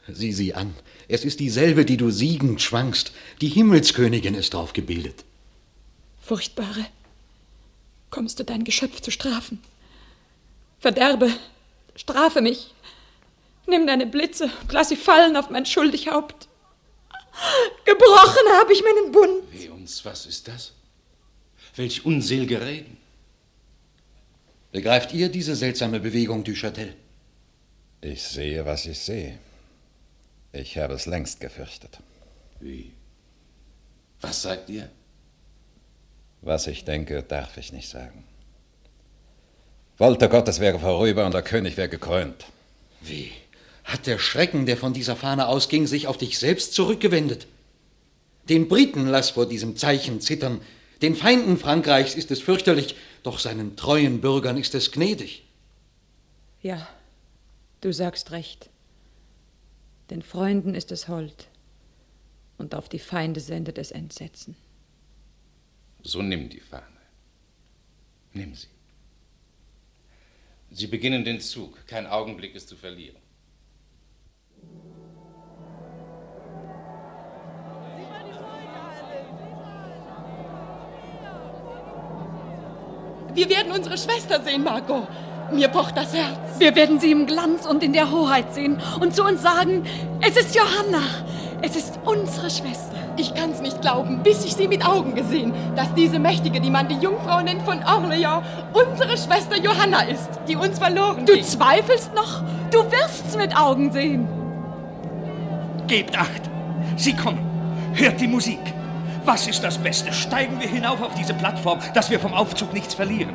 Sieh sie an. Es ist dieselbe, die du siegend schwankst. Die Himmelskönigin ist drauf gebildet. Furchtbare, kommst du dein Geschöpf zu strafen. Verderbe, strafe mich. Nimm deine Blitze und lass sie fallen auf mein schuldig Haupt. Gebrochen habe ich meinen Bund. Weh uns, was ist das? Welch unselige Reden. Begreift ihr diese seltsame Bewegung, Duchatel? Ich sehe, was ich sehe. Ich habe es längst gefürchtet. Wie? Was sagt ihr? Was ich denke, darf ich nicht sagen. Wollte Gott, es wäre vorüber und der König wäre gekrönt. Wie? Hat der Schrecken, der von dieser Fahne ausging, sich auf dich selbst zurückgewendet? Den Briten lass vor diesem Zeichen zittern, den Feinden Frankreichs ist es fürchterlich, doch seinen treuen Bürgern ist es gnädig. Ja, du sagst recht. Den Freunden ist es hold, und auf die Feinde sendet es Entsetzen. So nimm die Fahne. Nimm sie. Sie beginnen den Zug. Kein Augenblick ist zu verlieren. Wir werden unsere Schwester sehen, Margot. Mir pocht das Herz. Wir werden sie im Glanz und in der Hoheit sehen und zu uns sagen, es ist Johanna, es ist unsere Schwester. Ich kann's nicht glauben, bis ich sie mit Augen gesehen, dass diese Mächtige, die man die Jungfrau nennt von Orleans, unsere Schwester Johanna ist, die uns verloren Du ging. zweifelst noch? Du wirst's mit Augen sehen. Gebt acht. Sie kommen. Hört die Musik. Was ist das Beste? Steigen wir hinauf auf diese Plattform, dass wir vom Aufzug nichts verlieren.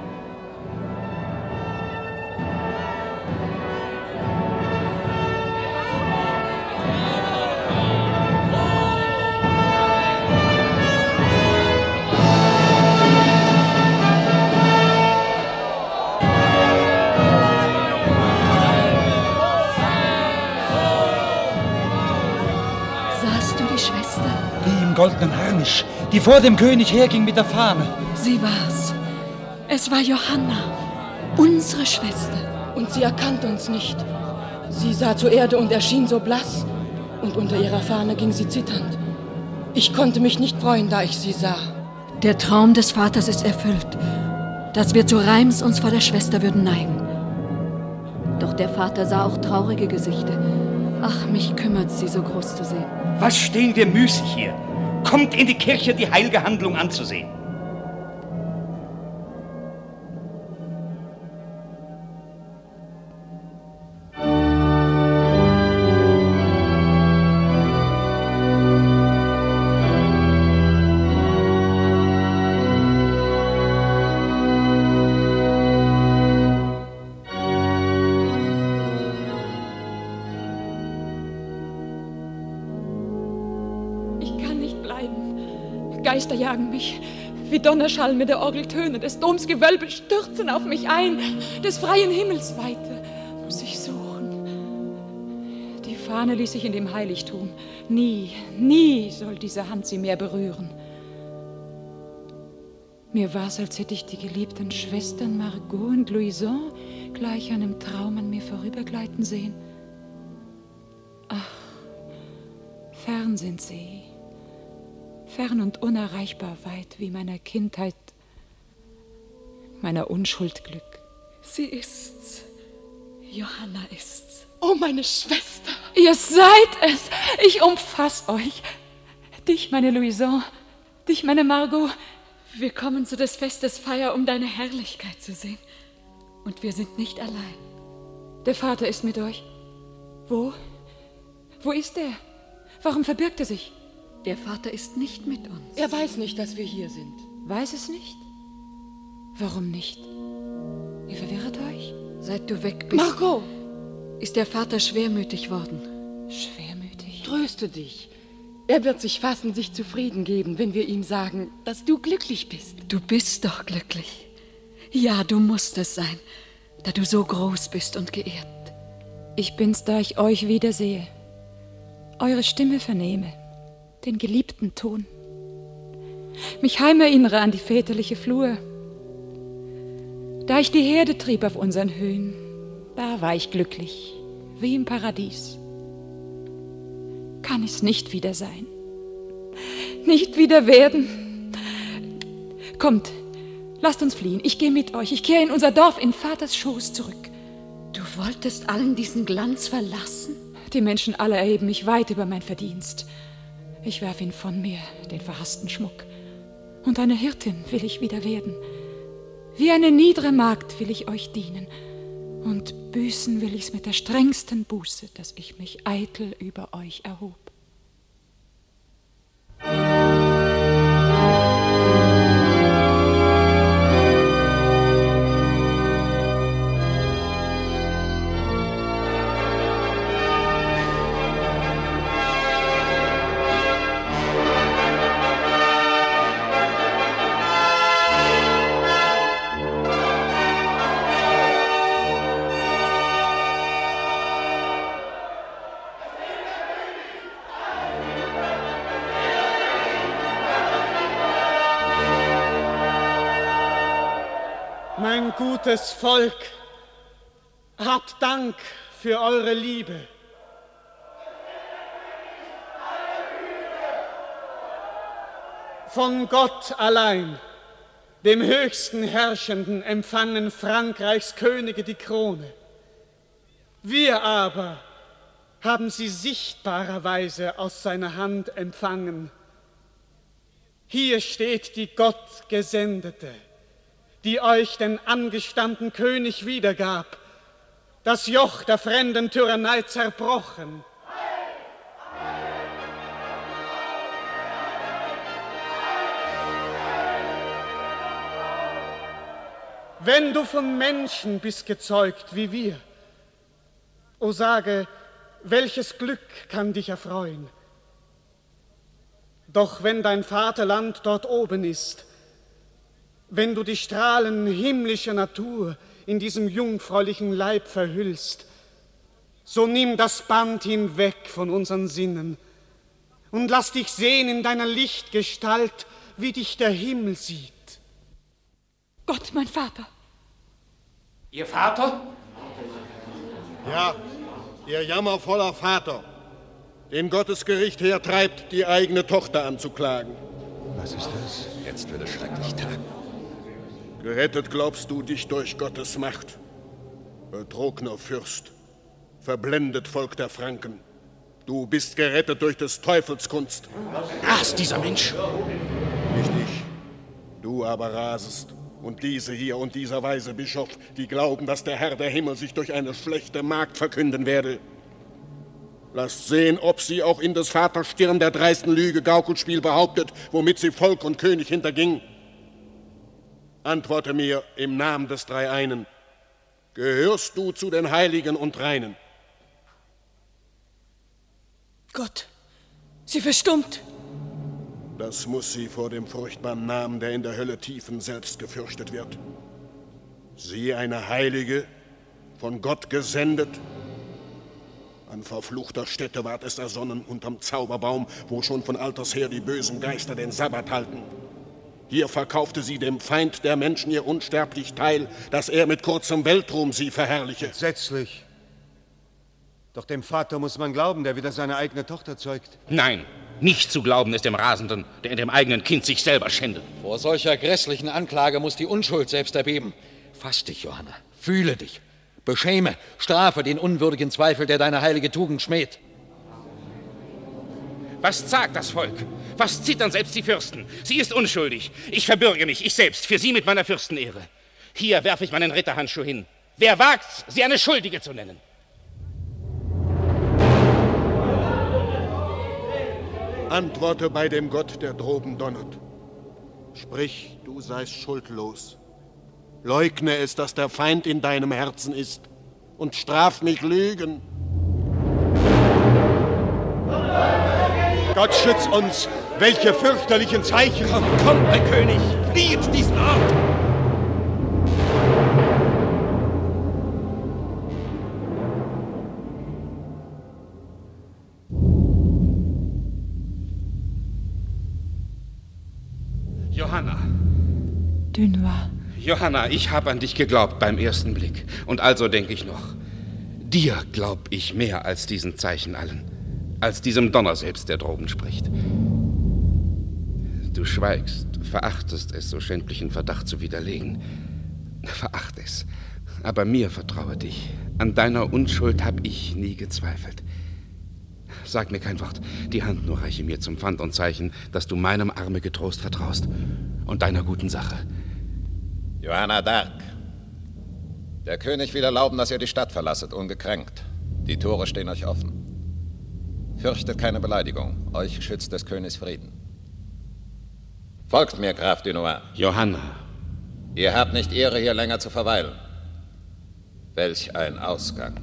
Goldenen Harnisch, die vor dem König herging mit der Fahne. Sie war's. Es war Johanna, unsere Schwester. Und sie erkannte uns nicht. Sie sah zur Erde und erschien so blass. Und unter ihrer Fahne ging sie zitternd. Ich konnte mich nicht freuen, da ich sie sah. Der Traum des Vaters ist erfüllt, dass wir zu Reims uns vor der Schwester würden neigen. Doch der Vater sah auch traurige Gesichter. Ach, mich kümmert sie so groß zu sehen. Was stehen wir müßig hier? Kommt in die Kirche, die heilige Handlung anzusehen. Bleiben. Geister jagen mich. Wie Donnerschall mit der Orgeltöne des Doms Gewölbe stürzen auf mich ein. Des freien Himmels Weite muss ich suchen. Die Fahne ließ sich in dem Heiligtum. Nie, nie soll diese Hand sie mehr berühren. Mir war's, als hätte ich die geliebten Schwestern Margot und Louison gleich einem Traum an mir vorübergleiten sehen. Ach, fern sind sie, fern und unerreichbar weit wie meiner Kindheit, meiner Unschuld Glück. Sie ist's. Johanna ist's. Oh, meine Schwester. Ihr seid es. Ich umfass euch. Dich, meine Louison, dich, meine Margot. Wir kommen zu des Festes Feier, um deine Herrlichkeit zu sehen. Und wir sind nicht allein. Der Vater ist mit euch. Wo? Wo ist er? Warum verbirgt er sich? Der Vater ist nicht mit uns. Er weiß nicht, dass wir hier sind. Weiß es nicht? Warum nicht? Ihr verwirrt euch? Seit du weg bist, Margot! ist der Vater schwermütig worden. Schwermütig? Tröste dich. Er wird sich fassen, sich zufrieden geben, wenn wir ihm sagen, dass du glücklich bist. Du bist doch glücklich. Ja, du musst es sein, da du so groß bist und geehrt. Ich bin's, da ich euch wiedersehe, eure Stimme vernehme, den geliebten Ton, mich heimerinnere an die väterliche Flur. Da ich die Herde trieb auf unseren Höhen, da war ich glücklich, wie im Paradies. Kann es nicht wieder sein, nicht wieder werden. Kommt, lasst uns fliehen, ich gehe mit euch, ich kehre in unser Dorf, in Vaters Schoß zurück. Du wolltest allen diesen Glanz verlassen? Die Menschen alle erheben mich weit über mein Verdienst. Ich werf ihn von mir, den verhassten Schmuck. Und eine Hirtin will ich wieder werden. Wie eine niedere Magd will ich euch dienen. Und büßen will ich's mit der strengsten Buße, dass ich mich eitel über euch erhob. Gutes Volk, habt Dank für eure Liebe. Von Gott allein, dem höchsten Herrschenden, empfangen Frankreichs Könige die Krone. Wir aber haben sie sichtbarerweise aus seiner Hand empfangen. Hier steht die Gottgesendete, die euch den angestammten König wiedergab, das Joch der fremden Tyrannei zerbrochen. Wenn du von Menschen bist gezeugt wie wir, o sage, welches Glück kann dich erfreuen? Doch wenn dein Vaterland dort oben ist, wenn du die Strahlen himmlischer Natur in diesem jungfräulichen Leib verhüllst, so nimm das Band hinweg von unseren Sinnen und lass dich sehen in deiner Lichtgestalt, wie dich der Himmel sieht. Gott, mein Vater. Ihr Vater? Ja, ihr jammervoller Vater, den Gottes Gericht hertreibt, die eigene Tochter anzuklagen. Was ist das? Jetzt wird es schrecklich tagen. Gerettet glaubst du dich durch Gottes Macht. Betrogner Fürst, verblendet Volk der Franken. Du bist gerettet durch des Teufels Kunst. Rast dieser Mensch? Nicht ich. Du aber rasest. Und diese hier und dieser weise Bischof, die glauben, dass der Herr der Himmel sich durch eine schlechte Magd verkünden werde. Lasst sehen, ob sie auch in des Vaters Stirn der dreisten Lüge Gaukelspiel behauptet, womit sie Volk und König hinterging. Antworte mir im Namen des Dreieinen. Gehörst du zu den Heiligen und Reinen? Gott, sie verstummt. Das muss sie vor dem furchtbaren Namen, der in der Hölle Tiefen selbst gefürchtet wird. Sie eine Heilige, von Gott gesendet. An verfluchter Stätte ward es ersonnen, unterm Zauberbaum, wo schon von alters her die bösen Geister den Sabbat halten. Hier verkaufte sie dem Feind der Menschen ihr unsterblich Teil, dass er mit kurzem Weltruhm sie verherrliche. Entsetzlich. Doch dem Vater muss man glauben, der wieder seine eigene Tochter zeugt. Nein, nicht zu glauben ist dem Rasenden, der in dem eigenen Kind sich selber schändet. Vor solcher grässlichen Anklage muss die Unschuld selbst erbeben. Fass dich, Johanna. Fühle dich. Beschäme, strafe den unwürdigen Zweifel, der deine heilige Tugend schmäht. Was sagt das Volk? Was zittern selbst die Fürsten? Sie ist unschuldig. Ich verbürge mich, ich selbst, für sie mit meiner Fürstenehre. Hier werfe ich meinen Ritterhandschuh hin. Wer wagt's, sie eine Schuldige zu nennen? Antworte bei dem Gott, der droben donnert. Sprich, du seist schuldlos. Leugne es, dass der Feind in deinem Herzen ist und straf mich Lügen. Gott schütz uns! Welche fürchterlichen Zeichen! Komm, komm, mein König! Flieht diesen Ort! Johanna. Dunois. Johanna, ich habe an dich geglaubt beim ersten Blick. Und also denke ich noch. Dir glaub ich mehr als diesen Zeichen allen. Als diesem Donner selbst, der droben spricht. Du schweigst, verachtest es, so schändlichen Verdacht zu widerlegen. Veracht es. Aber mir vertraue dich. An deiner Unschuld habe ich nie gezweifelt. Sag mir kein Wort. Die Hand nur reiche mir zum Pfand und Zeichen, dass du meinem Arme getrost vertraust und deiner guten Sache. Johanna d'Arc. Der König will erlauben, dass ihr die Stadt verlasset, ungekränkt. Die Tore stehen euch offen. Fürchtet keine Beleidigung. Euch schützt des Königs Frieden. Folgt mir, Graf Dunois. Johanna. Ihr habt nicht Ehre, hier länger zu verweilen. Welch ein Ausgang.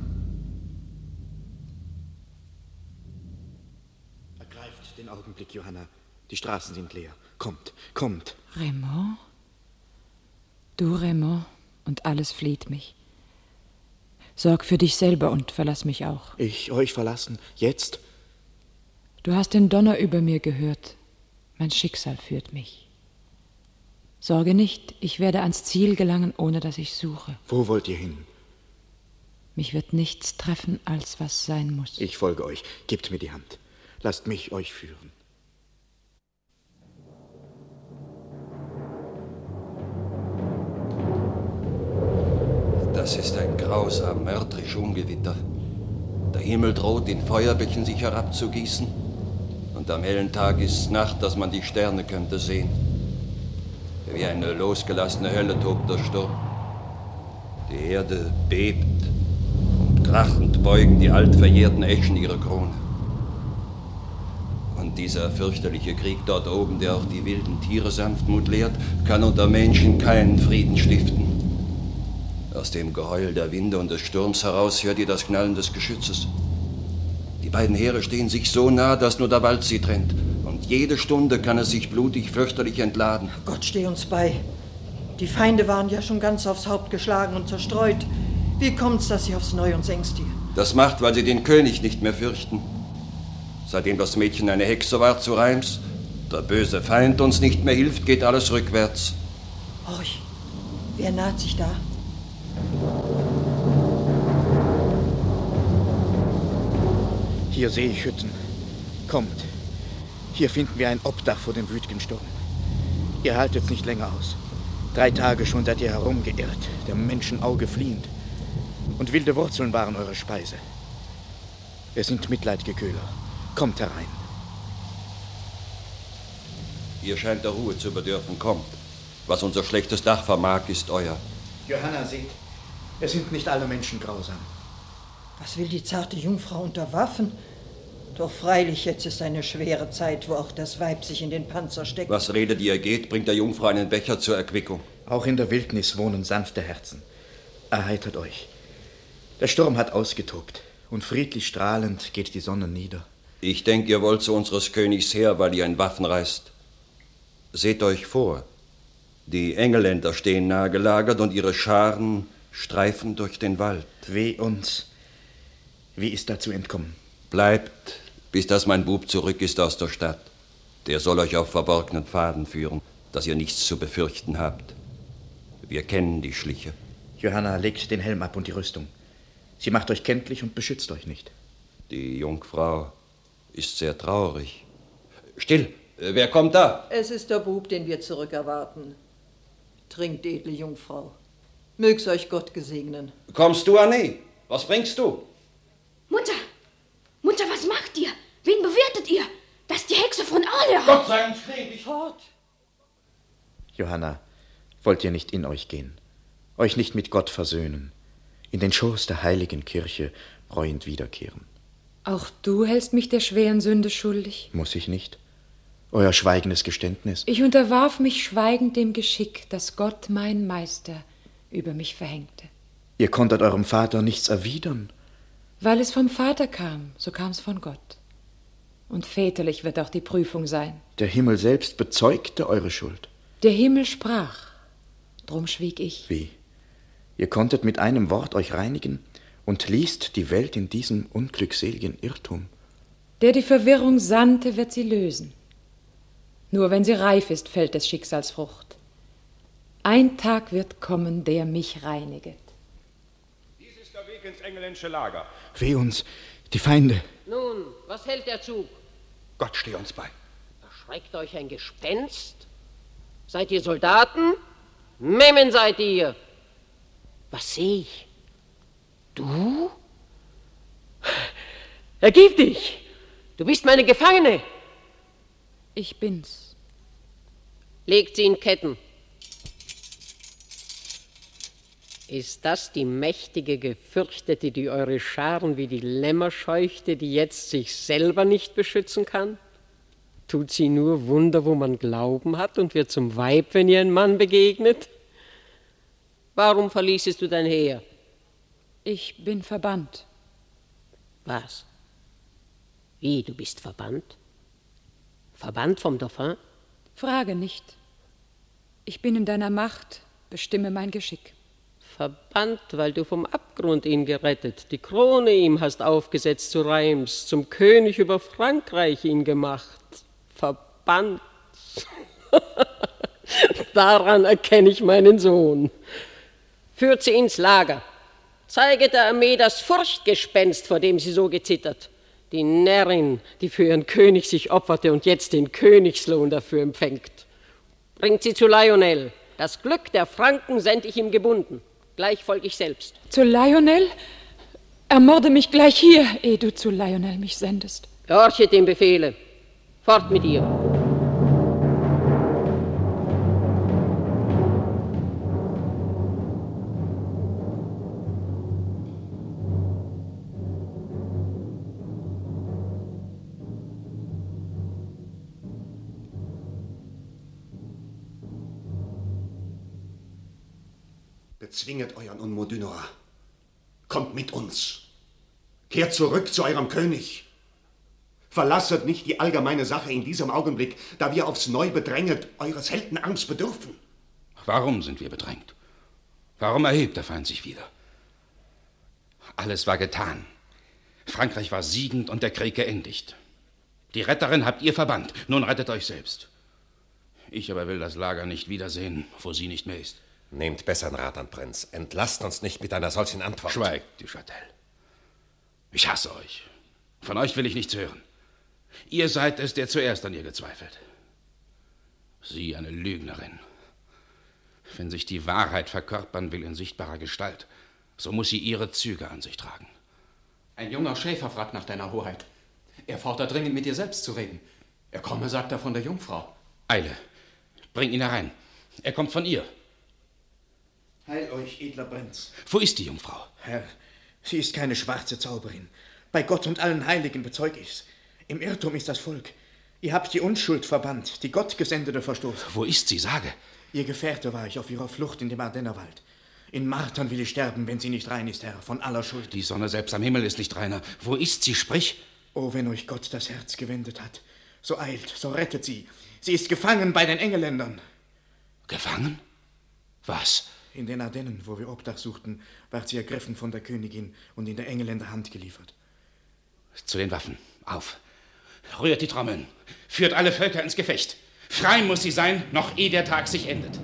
Ergreift den Augenblick, Johanna. Die Straßen sind leer. Kommt, kommt. Raymond? Du, Raymond, und alles flieht mich. Sorg für dich selber und verlass mich auch. Ich euch verlassen. Jetzt? Du hast den Donner über mir gehört. Mein Schicksal führt mich. Sorge nicht, ich werde ans Ziel gelangen, ohne dass ich suche. Wo wollt ihr hin? Mich wird nichts treffen, als was sein muss. Ich folge euch. Gebt mir die Hand. Lasst mich euch führen. Das ist ein grausam, mörtrisch Ungewitter. Der Himmel droht, in Feuerbächen sich herabzugießen. Und am hellen Tag ist Nacht, dass man die Sterne könnte sehen. Wie eine losgelassene Hölle tobt der Sturm. Die Erde bebt und krachend beugen die altverjährten Eschen ihre Krone. Und dieser fürchterliche Krieg dort oben, der auch die wilden Tiere Sanftmut lehrt, kann unter Menschen keinen Frieden stiften. Aus dem Geheul der Winde und des Sturms heraus hört ihr das Knallen des Geschützes. Die beiden Heere stehen sich so nah, dass nur der Wald sie trennt. Und jede Stunde kann es sich blutig fürchterlich entladen. Gott steh uns bei. Die Feinde waren ja schon ganz aufs Haupt geschlagen und zerstreut. Wie kommt's, dass sie aufs Neue uns ängstigen? Das macht, weil sie den König nicht mehr fürchten. Seitdem das Mädchen eine Hexe war zu Reims, der böse Feind uns nicht mehr hilft, geht alles rückwärts. Horch, wer naht sich da? Hier sehe ich Hütten. Kommt. Hier finden wir ein Obdach vor dem wütigen Sturm. Ihr haltet's nicht länger aus. Drei Tage schon seid ihr herumgeirrt, dem Menschenauge fliehend. Und wilde Wurzeln waren eure Speise. Wir sind mitleidige Köhler. Kommt herein. Ihr scheint der Ruhe zu bedürfen. Kommt. Was unser schlechtes Dach vermag, ist euer. Johanna, seht, es sind nicht alle Menschen grausam. Was will die zarte Jungfrau unter Waffen? Doch freilich, jetzt ist eine schwere Zeit, wo auch das Weib sich in den Panzer steckt. Was redet ihr geht, bringt der Jungfrau einen Becher zur Erquickung. Auch in der Wildnis wohnen sanfte Herzen. Erheitert euch. Der Sturm hat ausgetobt und friedlich strahlend geht die Sonne nieder. Ich denke, ihr wollt zu unseres Königs her, weil ihr in Waffen reist. Seht euch vor. Die Engeländer stehen nahe gelagert und ihre Scharen streifen durch den Wald. Weh uns. Wie ist da zu entkommen? Bleibt, bis dass mein Bub zurück ist aus der Stadt. Der soll euch auf verborgenen Pfaden führen, dass ihr nichts zu befürchten habt. Wir kennen die Schliche. Johanna, legt den Helm ab und die Rüstung. Sie macht euch kenntlich und beschützt euch nicht. Die Jungfrau ist sehr traurig. Still, wer kommt da? Es ist der Bub, den wir zurückerwarten. Trinkt, edle Jungfrau. Mög's euch Gott gesegnen. Kommst du, Annie? Was bringst du? Mutter! Mutter, was macht ihr? Wen bewertet ihr? Das ist die Hexe von Orleans. Gott sei uns gnädig. Fort! Johanna, wollt ihr nicht in euch gehen? Euch nicht mit Gott versöhnen? In den Schoß der heiligen Kirche reuend wiederkehren? Auch du hältst mich der schweren Sünde schuldig? Muss ich nicht? Euer schweigendes Geständnis? Ich unterwarf mich schweigend dem Geschick, das Gott, mein Meister, über mich verhängte. Ihr konntet eurem Vater nichts erwidern? Weil es vom Vater kam, so kam es von Gott. Und väterlich wird auch die Prüfung sein. Der Himmel selbst bezeugte eure Schuld. Der Himmel sprach, drum schwieg ich. Wie? Ihr konntet mit einem Wort euch reinigen und ließt die Welt in diesem unglückseligen Irrtum. Der die Verwirrung sandte, wird sie lösen. Nur wenn sie reif ist, fällt des Schicksals Frucht. Ein Tag wird kommen, der mich reiniget. Dies ist der Weg ins engländische Lager. Weh uns, die Feinde. Nun, was hält der Zug? Gott steh uns bei. Erschreckt euch ein Gespenst? Seid ihr Soldaten? Memmen seid ihr. Was sehe ich? Du? Ergib dich! Du bist meine Gefangene. Ich bin's. Legt sie in Ketten. Ist das die mächtige Gefürchtete, die eure Scharen wie die Lämmer scheuchte, die jetzt sich selber nicht beschützen kann? Tut sie nur Wunder, wo man Glauben hat und wird zum Weib, wenn ihr ein Mann begegnet? Warum verließest du dein Heer? Ich bin verbannt. Was? Wie, du bist verbannt? Verbannt vom Dauphin? Frage nicht. Ich bin in deiner Macht, bestimme mein Geschick. Verbannt, weil du vom Abgrund ihn gerettet, die Krone ihm hast aufgesetzt zu Reims, zum König über Frankreich ihn gemacht. Verbannt. Daran erkenne ich meinen Sohn. Führt sie ins Lager. Zeige der Armee das Furchtgespenst, vor dem sie so gezittert. Die Närrin, die für ihren König sich opferte und jetzt den Königslohn dafür empfängt. Bringt sie zu Lionel. Das Glück der Franken send ich ihm gebunden. Gleich folge ich selbst. Zu Lionel? Ermorde mich gleich hier, ehe du zu Lionel mich sendest. Gehorche dem Befehle. Fort mit ihr. Bezwinget euren Unmodynor. Kommt mit uns. Kehrt zurück zu eurem König. Verlasset nicht die allgemeine Sache in diesem Augenblick, da wir aufs Neu bedränget eures Heldenarms bedürfen. Warum sind wir bedrängt? Warum erhebt der Feind sich wieder? Alles war getan. Frankreich war siegend und der Krieg geendigt. Die Retterin habt ihr verbannt. Nun rettet euch selbst. Ich aber will das Lager nicht wiedersehen, wo sie nicht mehr ist. Nehmt besseren Rat an, Prinz. Entlasst uns nicht mit einer solchen Antwort. Schweigt, du Châtel. Ich hasse euch. Von euch will ich nichts hören. Ihr seid es, der zuerst an ihr gezweifelt. Sie eine Lügnerin. Wenn sich die Wahrheit verkörpern will in sichtbarer Gestalt, so muss sie ihre Züge an sich tragen. Ein junger Schäfer fragt nach deiner Hoheit. Er fordert dringend mit dir selbst zu reden. Er komme, sagt er, von der Jungfrau. Eile, bring ihn herein. Er kommt von ihr. Heil euch, edler Prinz. Wo ist die Jungfrau? Herr, sie ist keine schwarze Zauberin. Bei Gott und allen Heiligen bezeug ich's. Im Irrtum ist das Volk. Ihr habt die Unschuld verbannt, die Gottgesendete verstoßen. Wo ist sie, sage? Ihr Gefährte war ich auf ihrer Flucht in dem Ardennerwald. In Martern will ich sterben, wenn sie nicht rein ist, Herr, von aller Schuld. Die Sonne selbst am Himmel ist nicht reiner. Wo ist sie? Sprich! Oh, wenn euch Gott das Herz gewendet hat, so eilt, so rettet sie. Sie ist gefangen bei den Engeländern. Gefangen? Was? In den Ardennen, wo wir Obdach suchten, ward sie ergriffen von der Königin und in der Engeländer Hand geliefert. Zu den Waffen. Auf. Rührt die Trommeln. Führt alle Völker ins Gefecht. Frei muss sie sein, noch ehe der Tag sich endet.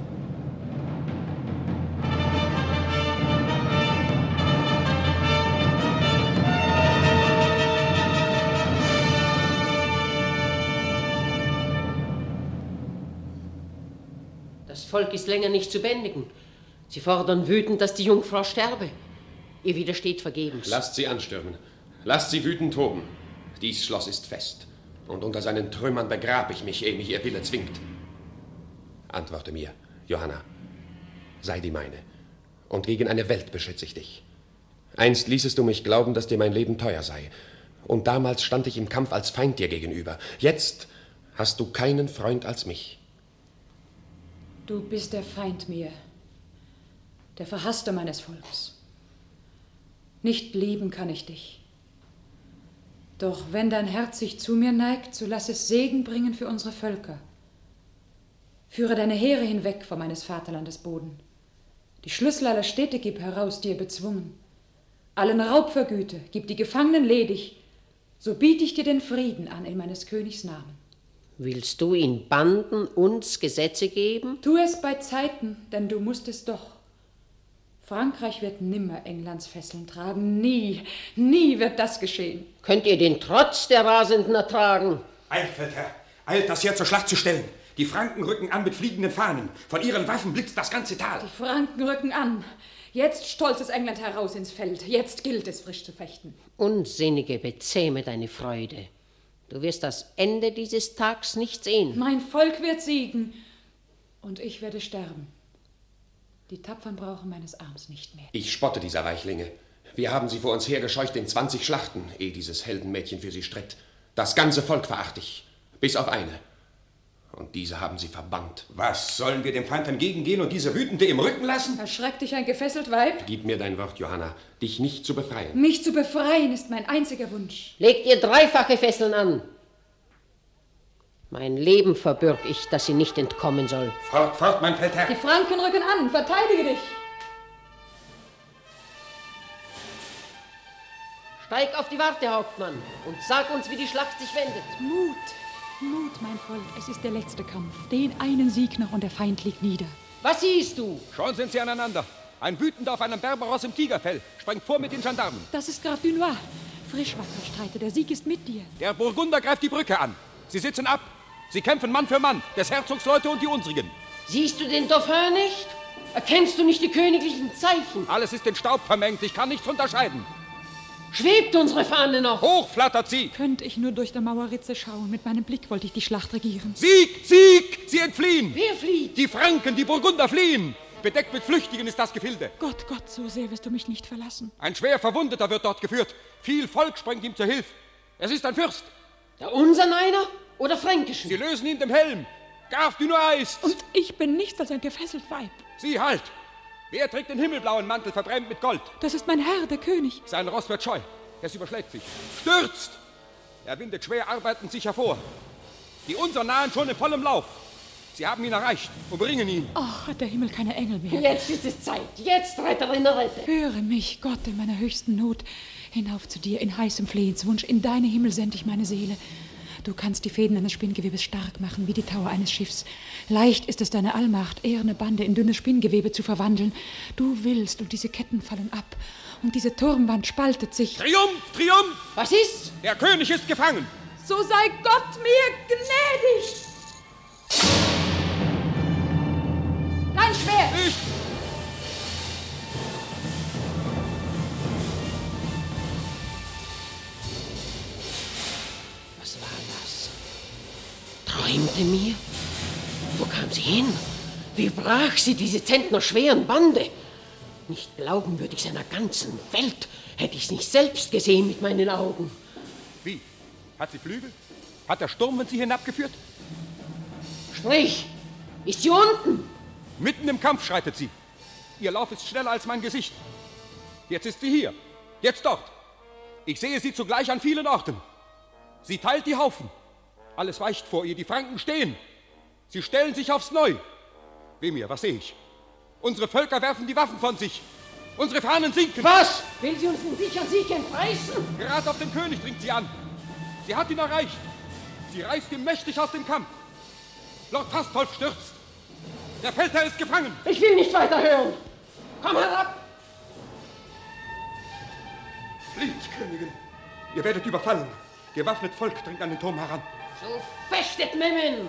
Das Volk ist länger nicht zu bändigen. Sie fordern wütend, dass die Jungfrau sterbe. Ihr widersteht vergebens. Lasst sie anstürmen. Lasst sie wütend toben. Dies Schloss ist fest. Und unter seinen Trümmern begrab ich mich, ehe mich ihr Wille zwingt. Antworte mir, Johanna. Sei die meine. Und gegen eine Welt beschütze ich dich. Einst ließest du mich glauben, dass dir mein Leben teuer sei. Und damals stand ich im Kampf als Feind dir gegenüber. Jetzt hast du keinen Freund als mich. Du bist der Feind mir, der Verhasste meines Volks. Nicht lieben kann ich dich. Doch wenn dein Herz sich zu mir neigt, so lass es Segen bringen für unsere Völker. Führe deine Heere hinweg von meines Vaterlandes Boden. Die Schlüssel aller Städte gib heraus, die ihr bezwungen. Allen Raub vergüte, gib die Gefangenen ledig, so biete ich dir den Frieden an in meines Königs Namen. Willst du in Banden uns Gesetze geben? Tu es bei Zeiten, denn du musst es doch. Frankreich wird nimmer Englands Fesseln tragen. Nie, nie wird das geschehen. Könnt ihr den Trotz der Rasenden ertragen? Eilt, Feldherr, eilt, das Heer zur Schlacht zu stellen. Die Franken rücken an mit fliegenden Fahnen. Von ihren Waffen blitzt das ganze Tal. Die Franken rücken an. Jetzt stolzes England heraus ins Feld. Jetzt gilt es, frisch zu fechten. Unsinnige, bezähme deine Freude. Du wirst das Ende dieses Tags nicht sehen. Mein Volk wird siegen und ich werde sterben. Die Tapfern brauchen meines Arms nicht mehr. Ich spotte dieser Weichlinge. Wir haben sie vor uns hergescheucht in 20 Schlachten, ehe dieses Heldenmädchen für sie stritt. Das ganze Volk verachte ich, bis auf eine. Und diese haben sie verbannt. Was, sollen wir dem Feind entgegengehen und diese Wütende im Rücken lassen? Erschreckt dich ein gefesselt Weib? Gib mir dein Wort, Johanna, dich nicht zu befreien. Mich zu befreien ist mein einziger Wunsch. Legt ihr dreifache Fesseln an. Mein Leben verbürg ich, dass sie nicht entkommen soll. Fort, fort, mein Feldherr. Die Franken rücken an. Verteidige dich. Steig auf die Warte, Hauptmann, und sag uns, wie die Schlacht sich wendet. Mut, Mut, mein Volk, es ist der letzte Kampf. Den einen Sieg noch und der Feind liegt nieder. Was siehst du? Schon sind sie aneinander. Ein Wütender auf einem Berberos im Tigerfell sprengt vor mit den Gendarmen. Das ist Graf Dunois. Frischwasser streite, der Sieg ist mit dir. Der Burgunder greift die Brücke an. Sie sitzen ab. Sie kämpfen Mann für Mann, des Herzogs Leute und die unsrigen. Siehst du den Dauphin nicht? Erkennst du nicht die königlichen Zeichen? Alles ist in Staub vermengt, ich kann nichts unterscheiden. Schwebt unsere Fahne noch? Hoch flattert sie! Könnte ich nur durch der Mauerritze schauen, mit meinem Blick wollte ich die Schlacht regieren. Sieg! Sieg! Sie entfliehen! Wer flieht? Die Franken, die Burgunder fliehen! Bedeckt mit Flüchtigen ist das Gefilde. Gott, Gott, so sehr wirst du mich nicht verlassen. Ein schwer Verwundeter wird dort geführt. Viel Volk sprengt ihm zur Hilfe. Es ist ein Fürst. Der unsern einer oder fränkischen? Sie lösen ihn dem Helm. Graf Dunois ist. Und ich bin nichts als ein gefesselt Weib. Sie halt! Wer trägt den himmelblauen Mantel verbrennt mit Gold? Das ist mein Herr, der König. Sein Ross wird scheu. Es überschlägt sich. Stürzt! Er windet schwer arbeitend sich hervor. Die unseren nahen schon in vollem Lauf. Sie haben ihn erreicht, umringen ihn. Ach, hat der Himmel keine Engel mehr. Jetzt ist es Zeit. Jetzt, Retterin, rette. Höre mich, Gott, in meiner höchsten Not. Hinauf zu dir, in heißem Flehenswunsch. In deine Himmel send ich meine Seele. Du kannst die Fäden eines Spinngewebes stark machen, wie die Tauer eines Schiffs. Leicht ist es deine Allmacht, eherne Bande in dünnes Spinngewebe zu verwandeln. Du willst, und diese Ketten fallen ab. Und diese Turmwand spaltet sich. Triumph, Triumph! Was ist? Der König ist gefangen. So sei Gott mir gnädig. Dein Schwert! Ich! Träumte mir? Wo kam sie hin? Wie brach sie diese zentnerschweren Bande? Nicht glaubenswürdig seiner ganzen Welt hätte ich es nicht selbst gesehen mit meinen Augen. Wie? Hat sie Flügel? Hat der Sturm sie hinabgeführt? Sprich! Ist sie unten? Mitten im Kampf schreitet sie. Ihr Lauf ist schneller als mein Gesicht. Jetzt ist sie hier. Jetzt dort. Ich sehe sie zugleich an vielen Orten. Sie teilt die Haufen. Alles weicht vor ihr. Die Franken stehen. Sie stellen sich aufs Neu. Weh mir, was sehe ich? Unsere Völker werfen die Waffen von sich. Unsere Fahnen sinken. Was? Will sie uns den sicheren Sieg entreißen? Gerade auf den König dringt sie an. Sie hat ihn erreicht. Sie reißt ihn mächtig aus dem Kampf. Lord Fastolf stürzt. Der Feldherr ist gefangen. Ich will nicht weiter hören. Komm herab. Flieht, Königin. Ihr werdet überfallen. Gewaffnet Volk dringt an den Turm heran. So fechtet, Memmen.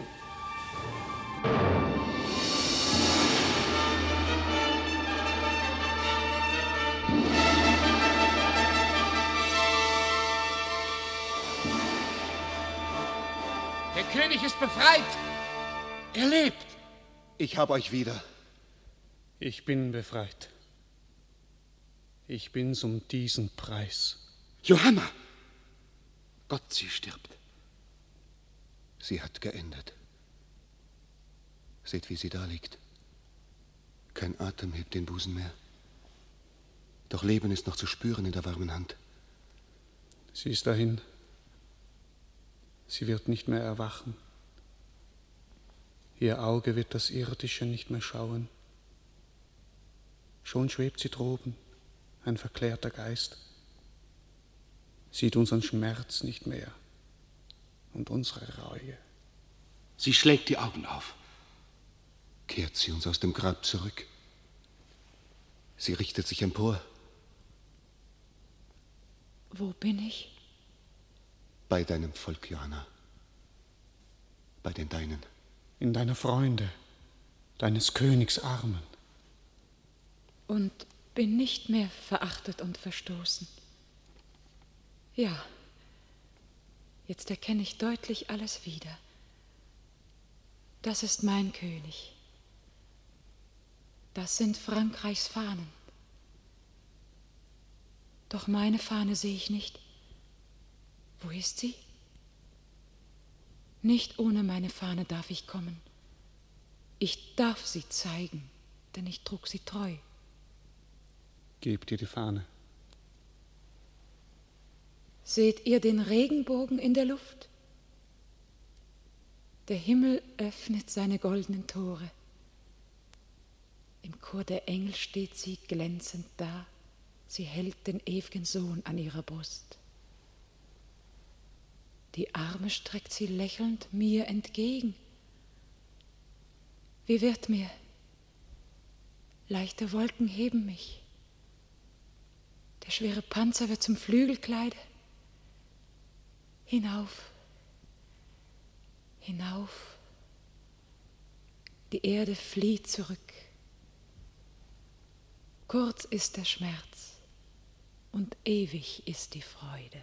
Der König ist befreit. Er lebt. Ich hab euch wieder. Ich bin befreit. Ich bin's um diesen Preis. Johanna! Gott, sie stirbt. Sie hat geendet. Seht, wie sie da liegt. Kein Atem hebt den Busen mehr. Doch Leben ist noch zu spüren in der warmen Hand. Sie ist dahin. Sie wird nicht mehr erwachen. Ihr Auge wird das Irdische nicht mehr schauen. Schon schwebt sie droben, ein verklärter Geist, sieht unseren Schmerz nicht mehr und unsere Reue. Sie schlägt die Augen auf. Kehrt sie uns aus dem Grab zurück. Sie richtet sich empor. Wo bin ich? Bei deinem Volk, Johanna. Bei den Deinen. In deiner Freunde, deines Königs Armen. Und bin nicht mehr verachtet und verstoßen. Ja, jetzt erkenne ich deutlich alles wieder. Das ist mein König. Das sind Frankreichs Fahnen. Doch meine Fahne sehe ich nicht. Wo ist sie? Nicht ohne meine Fahne darf ich kommen. Ich darf sie zeigen, denn ich trug sie treu. Gebt ihr die Fahne. Seht ihr den Regenbogen in der Luft? Der Himmel öffnet seine goldenen Tore. Im Chor der Engel steht sie glänzend da. Sie hält den ewigen Sohn an ihrer Brust. Die Arme streckt sie lächelnd mir entgegen. Wie wird mir? Leichte Wolken heben mich. Der schwere Panzer wird zum Flügelkleide. Hinauf, hinauf. Die Erde flieht zurück. Kurz ist der Schmerz und ewig ist die Freude.